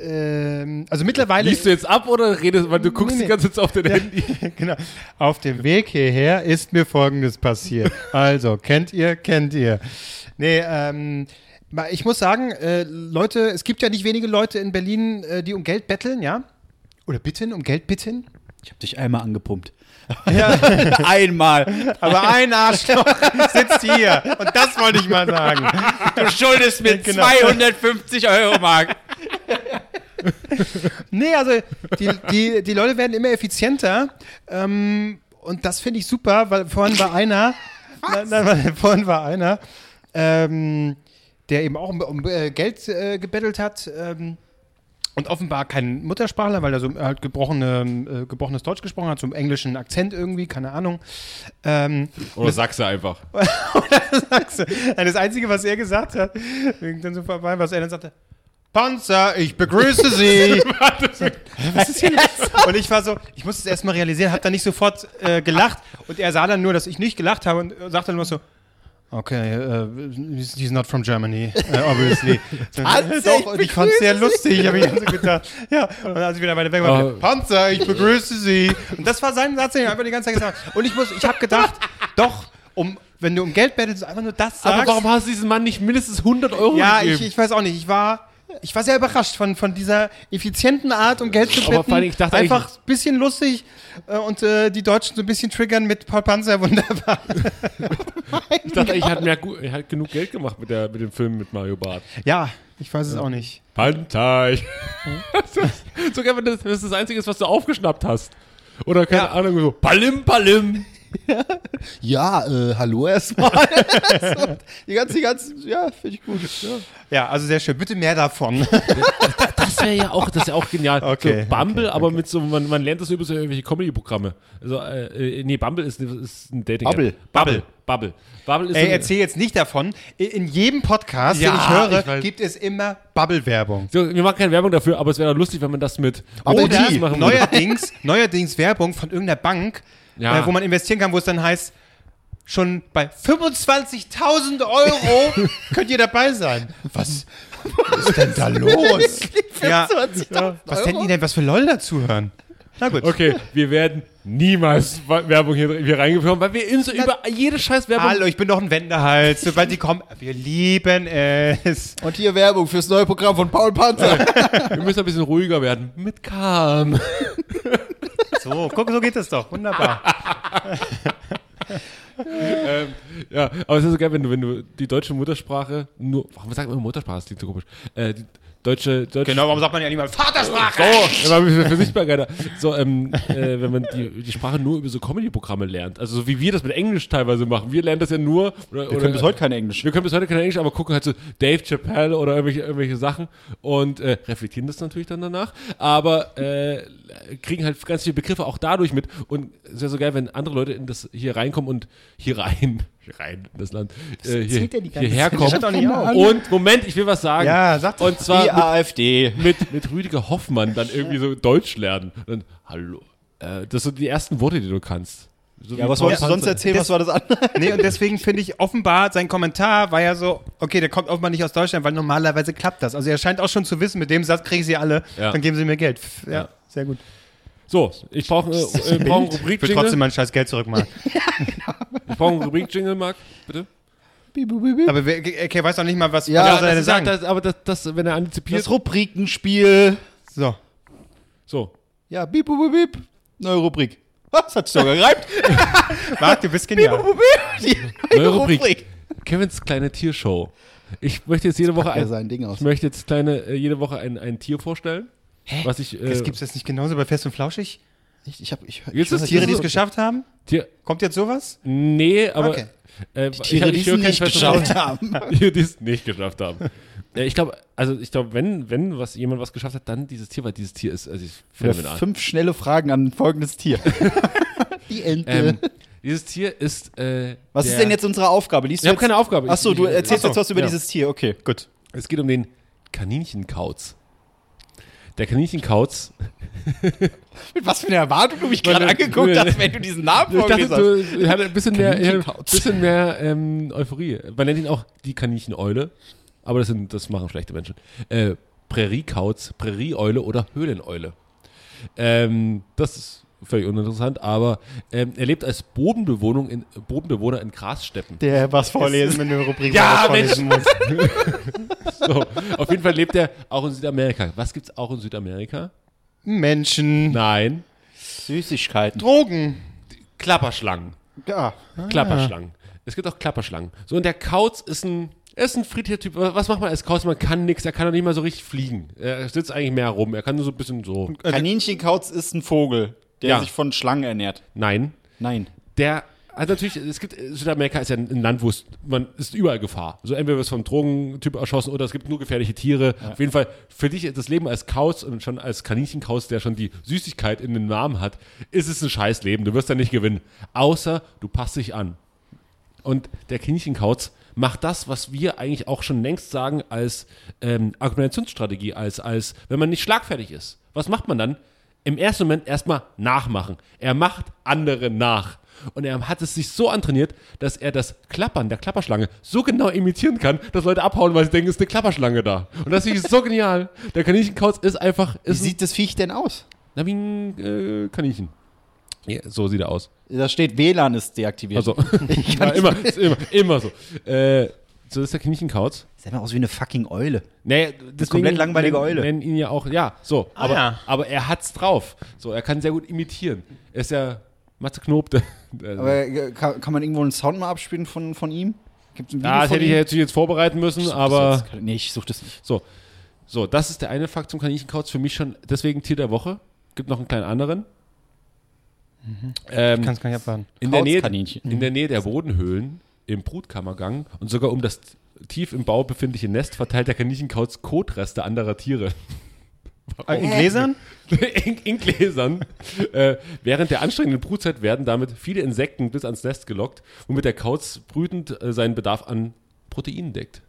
ähm, also mittlerweile. Liest du jetzt ab oder redest, weil du guckst Nee, nee. die ganze Zeit auf dein Handy? genau. Auf dem Weg hierher ist mir Folgendes passiert. Also, kennt ihr, kennt ihr. Nee, ähm, ich muss sagen, äh, Leute, es gibt ja nicht wenige Leute in Berlin, äh, die um Geld betteln, ja? Oder bitten, um Geld bitten. Ich habe dich einmal angepumpt. Ja, einmal. aber ein Arschloch sitzt hier. Und das wollte ich mal sagen. Du schuldest mir Genau. 250 Euro, Marc. Nee, also die, die, die Leute werden immer effizienter. Ähm, und das finde ich super, weil vorhin war einer, nein, nein, vorhin war einer, ähm, der eben auch um, um äh, Geld äh, gebettelt hat. Ähm, und offenbar kein Muttersprachler, weil er so halt gebrochene, äh, gebrochenes Deutsch gesprochen hat, so einen englischen Akzent irgendwie, keine Ahnung. Ähm, Oder du einfach? du. Nein, Das Einzige, was er gesagt hat, dann so vorbei, was er dann sagte, Panzer, ich begrüße Sie. was ist hier los? Und ich war so, ich musste es erstmal realisieren, habe dann nicht sofort äh, gelacht. Und er sah dann nur, dass ich nicht gelacht habe und sagte dann nur so, okay, uh, he's not from Germany, uh, obviously. Panzer, Doch, und ich ich fand es sehr begrüße lustig, habe ich so gedacht. Ja, und als ich wieder weiter weg war, Oh. Panzer, ich begrüße Sie. Und das war sein Satz, den er einfach die ganze Zeit gesagt hat. Und ich muss, ich habe gedacht, doch, um, wenn du um Geld bettelst, einfach nur das sagst. Aber warum hast du diesem Mann nicht mindestens 100 Euro Ja, gegeben? ich, ich weiß auch nicht. Ich war ich war sehr überrascht von, von dieser effizienten Art, um Geld zu Aber allem, ich dachte Einfach ein bisschen lustig äh, und äh, die Deutschen so ein bisschen triggern mit Paul Panzer, wunderbar. Ich dachte, ich hat, mehr, gu- er hat genug Geld gemacht mit, der, mit dem Film mit Mario Barth. Ja, ich weiß es auch nicht. Panteich. Sogar wenn das, das das Einzige ist, was du aufgeschnappt hast. Oder keine Ja. Ahnung, so Palim Palim. Ja, äh, hallo erstmal. So, die ganze, die ganze, ja, finde ich gut. Ja. Ja, also sehr schön. Bitte mehr davon. Das wäre ja auch, das ist ja auch genial. Okay, so Bumble, aber mit so, man, man lernt das über so irgendwelche Comedy-Programme. Also, äh, äh, nee, Bumble ist, ist ein dating Bubble. Bubble. Bubble. Bubble ist Ey, so, erzähl jetzt nicht davon. In jedem Podcast, Ja, den ich höre, ich gibt es immer Bubble-Werbung. so, wir machen keine Werbung dafür, aber es wäre doch lustig, wenn man das mit Bubble Oder neuerdings, neuerdings Werbung von irgendeiner Bank, Ja. äh, wo man investieren kann, wo es dann heißt, schon bei 25.000 Euro könnt ihr dabei sein. Was, was ist denn da los? ja, was denken die denn, was für LOL dazuhören? Na gut. Okay, wir werden niemals Werbung hier, hier reingeführt, weil wir in so über jede scheiß Werbung. Hallo, ich bin doch ein Wendehals. Sobald die kommen, wir lieben es. Und hier Werbung fürs neue Programm von Paul Panzer. Wir müssen ein bisschen ruhiger werden. Mit Calm. So, guck, so geht es doch. Wunderbar. ähm, ja, aber es ist so geil, wenn du, wenn du die deutsche Muttersprache nur. Warum sagt man Muttersprache? Das klingt so komisch. Äh, die deutsche, deutsche Genau, warum sagt man ja nicht mal Vatersprache? So, ja, aber für sichtbar geiler. So, ähm, äh, wenn man die, die Sprache nur über so Comedy-Programme lernt. Also so wie wir das mit Englisch teilweise machen. Wir lernen das ja nur. Oder, Wir können bis heute kein Englisch. Wir können bis heute kein Englisch, aber gucken halt so Dave Chappelle oder irgendwelche, irgendwelche Sachen und äh, reflektieren das natürlich dann danach, aber äh, kriegen halt ganz viele Begriffe auch dadurch mit und es wäre so geil, wenn andere Leute in das hier reinkommen und hier rein, rein in das Land, äh, hier, erzählt er die ganze hierher auf. und Moment, ich will was sagen. Ja, sag doch. Und zwar Die mit, AfD. mit, mit Rüdiger Hoffmann dann irgendwie so Deutsch lernen. Und dann, hallo. Äh, das sind die ersten Worte, die du kannst. So Ja, was wolltest du sonst erzählen? Das- Was war das andere? Nee, und deswegen finde ich offenbar, sein Kommentar war ja so, okay, der kommt offenbar nicht aus Deutschland, weil normalerweise klappt das. Also er scheint auch schon zu wissen, mit dem Satz kriege ich sie alle, Ja. dann geben sie mir Geld. Ja, Ja. sehr gut. So, ich brauche äh, äh, brauch einen Ich will trotzdem mein scheiß Geld zurückmachen. Ich brauche einen Rubrik-Jingle, Marc, bitte. Aber wer- okay, weiß doch nicht mal, was, Ja, er das ist, ja, sagen. das, aber das, das, wenn er antizipiert. Das Rubrikenspiel. so. so. Ja, bip, bip, bip, bip. Neue Rubrik. Was hat sogar gereimt? Marc, du bist genial. Die neue, Neue Rubrik. Kevins kleine Tiershow. Ich möchte jetzt jede Woche er ein, sein Ding aus. ich möchte jetzt kleine, äh, jede Woche ein, ein Tier vorstellen. Hä? Was ich, äh, Das gibt's jetzt nicht genauso bei Fest und Flauschig? Ich, ich hab, ich, Jetzt ich ist weiß, Tiere, die es so- geschafft haben? Tier, Kommt jetzt sowas? nee, aber Okay. äh, Tiere, die es nicht geschafft haben. die die es nicht geschafft haben. Ja, ich glaube, also ich glaube, wenn, wenn was jemand was geschafft hat, dann dieses Tier, weil dieses Tier ist, also Oder phänomenal. fünf schnelle Fragen an folgendes Tier. Die Ente. Ähm, dieses Tier ist. Äh, was ist denn jetzt unsere Aufgabe? Liest Wir haben keine Aufgabe. Achso, Ich- du ich- erzählst Ach so, jetzt was über ja. dieses Tier, okay. Gut. Es geht um den Kaninchenkauz. Der Kaninchenkauz. Mit was für einer Erwartung du mich gerade angeguckt meine- hast, wenn du diesen Namen Ich vorgelesen hast. du hatte ein bisschen mehr, ein Kaninchenkauz. bisschen mehr ähm, Euphorie. Man nennt ihn auch die Kanincheneule, aber das, sind, das machen schlechte Menschen. Äh, Präriekauz, Prärieeule oder Höhleneule. Ähm, das ist völlig uninteressant, aber ähm, er lebt als Bodenbewohnung in, Bodenbewohner in Grassteppen. Der was vorlesen, wenn du eine Rubrik Ja, was vorlesen musst. So, auf jeden Fall lebt er auch in Südamerika. Was gibt's auch in Südamerika? Menschen. Nein, Süßigkeiten. Drogen. Klapperschlangen. Ja. Klapperschlangen. Es gibt auch Klapperschlangen. So, und der Kauz ist ein, er ist ein friedlicher Typ. Was macht man als Kauz? Man kann nichts, er kann doch nicht mal so richtig fliegen. Er sitzt eigentlich mehr rum. Er kann nur so ein bisschen so. Kaninchenkauz ist ein Vogel, der Ja. sich von Schlangen ernährt. Nein. Nein. Der hat natürlich, es gibt, Südamerika ist ja ein Land, wo es, man ist überall Gefahr. Also entweder wirst du vom Drogentyp erschossen oder es gibt nur gefährliche Tiere. Auf jeden Fall, für dich ist das Leben als Kauz und schon als Kaninchenkauz, der schon die Süßigkeit in den Namen hat, ist es ein scheiß Leben. Du wirst da nicht gewinnen. Außer du passt dich an. Und der Kaninchenkauz macht das, was wir eigentlich auch schon längst sagen als ähm, Argumentationsstrategie, als, als wenn man nicht schlagfertig ist. Was macht man dann? Im ersten Moment erstmal nachmachen. Er macht andere nach. Und er hat es sich so antrainiert, dass er das Klappern der Klapperschlange so genau imitieren kann, dass Leute abhauen, weil sie denken, es ist eine Klapperschlange da. Und das ist so genial. Der Kaninchenkauz ist einfach, Wie ist ein, sieht das Viech denn aus? na, wie ein äh, Kaninchen. Ja, so sieht er aus. Da steht WLAN ist deaktiviert. Also, ja, immer, immer, immer so. Äh, So ist der Kaninchenkauz. Sieht mal aus wie eine fucking Eule. Nee, deswegen komplett langweilige Eule. Nennen ihn ja auch, ja, so. Ah, aber, ja. aber er hat's drauf. So, er kann sehr gut imitieren. Er ist ja Matze Knob. Aber äh, kann, kann man irgendwo einen Sound mal abspielen von, von ihm? Gibt's ein Video ja, das von hätte ich ihm? jetzt, jetzt vorbereiten müssen, Ich aber das jetzt. Nee, ich such das nicht. so. So, das ist der eine Fakt zum Kaninchenkauz. Für mich schon deswegen Tier der Woche. Gibt noch einen kleinen anderen. Ähm, Kannst gar nicht abwarten. in, der Nähe, in der Nähe der Bodenhöhlen im Brutkammergang und sogar um das tief im Bau befindliche Nest verteilt der Kaninchenkauz Kotreste anderer Tiere. Äh, In Gläsern? in, in Gläsern. äh, während der anstrengenden Brutzeit werden damit viele Insekten bis ans Nest gelockt, womit der Kauz brütend äh, seinen Bedarf an Proteinen deckt.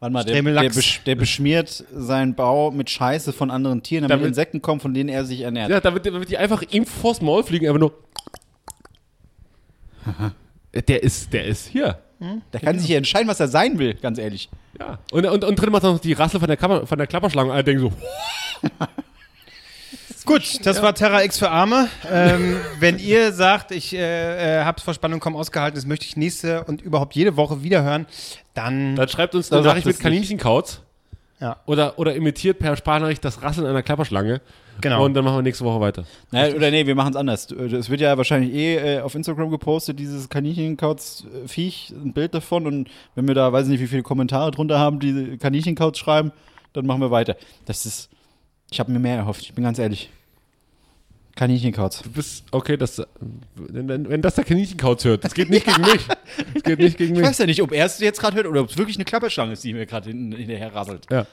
Warte mal, der, der, besch der beschmiert seinen Bau mit Scheiße von anderen Tieren, damit, Damit- Insekten kommen, von denen er sich ernährt. Ja, damit, damit die einfach ihm vors Maul fliegen, einfach nur. der ist, der ist hier. Der kann sich ja entscheiden, was er sein will, ganz ehrlich. Ja. Und, und, und drin macht er noch die Rassel von der, Kammer, von der Klapperschlange. Und alle denken so, Gut, das war Terra X für Arme. Ähm, wenn ihr sagt, ich äh, äh, hab's vor Spannung kaum ausgehalten, das möchte ich nächste und überhaupt jede Woche wieder hören, dann dann schreibt uns Dann eine sagt Nachricht mit es nicht. Kaninchenkauz. Ja. Oder, oder imitiert per Sprachnachricht das Rasseln einer Klapperschlange. Genau. Und dann machen wir nächste Woche weiter. Naja, oder nee, wir machen es anders. Es wird ja wahrscheinlich eh äh, auf Instagram gepostet, dieses Kaninchenkauz-Viech, ein Bild davon. Und wenn wir da, weiß nicht, wie viele Kommentare drunter haben, die Kaninchenkauz schreiben, dann machen wir weiter. Das ist, ich habe mir mehr erhofft, ich bin ganz ehrlich. Kaninchenkauz. Du bist, okay, das, wenn, wenn das der Kaninchenkauz hört, das geht nicht gegen mich. Das geht nicht gegen Ich mich. weiß ja nicht, ob er es jetzt gerade hört oder ob es wirklich eine Klapperschlange ist, die mir gerade hin, hinterher rasselt. Ja.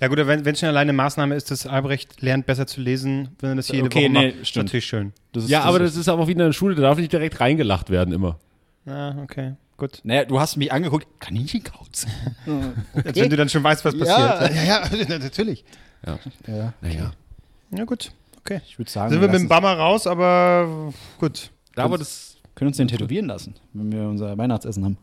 Ja gut, wenn es schon alleine Maßnahme ist, dass Albrecht lernt besser zu lesen, wenn er das jede Okay, Woche nee, macht, ist stimmt. natürlich schön. Das ist, Ja, aber das ist aber wie in der Schule, da darf nicht direkt reingelacht werden immer. Ja, okay, gut. Naja, du hast mich angeguckt, Kaninchenkauz. Als wenn du dann schon weißt, was Ja. passiert. Ja, ja, natürlich. Ja. Ja, Naja. Ja gut, okay. ich würde sagen, Sind wir mit dem Bammer raus, aber gut. Aber das, können uns den tätowieren lassen, wenn wir unser Weihnachtsessen haben.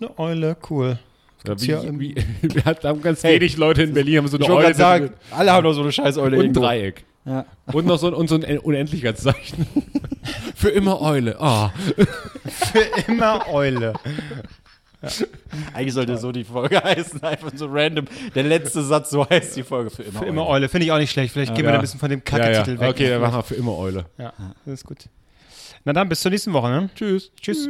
Eine Eule, cool. Ja, hier wie, im- wie, wir haben ganz Hey. wenig Leute in Berlin, haben so eine Eule sagen, alle haben doch so eine scheiß Eule und ein. Dreieck. Ja. Und noch so ein, und so ein Unendlichkeitszeichen. Für immer Eule. Ah. Für immer Eule. Eigentlich sollte so die Folge heißen, einfach so random. Der letzte Satz, so heißt die Folge für immer. Für immer Eule. Finde ich auch nicht schlecht. Vielleicht gehen wir Ja. da ein bisschen von dem Ja, ja. Kacke-Titel weg. Okay, dann machen wir für immer Eule. Ja, das ist gut. Na dann, bis zur nächsten Woche. Ne? Tschüss. Tschüss.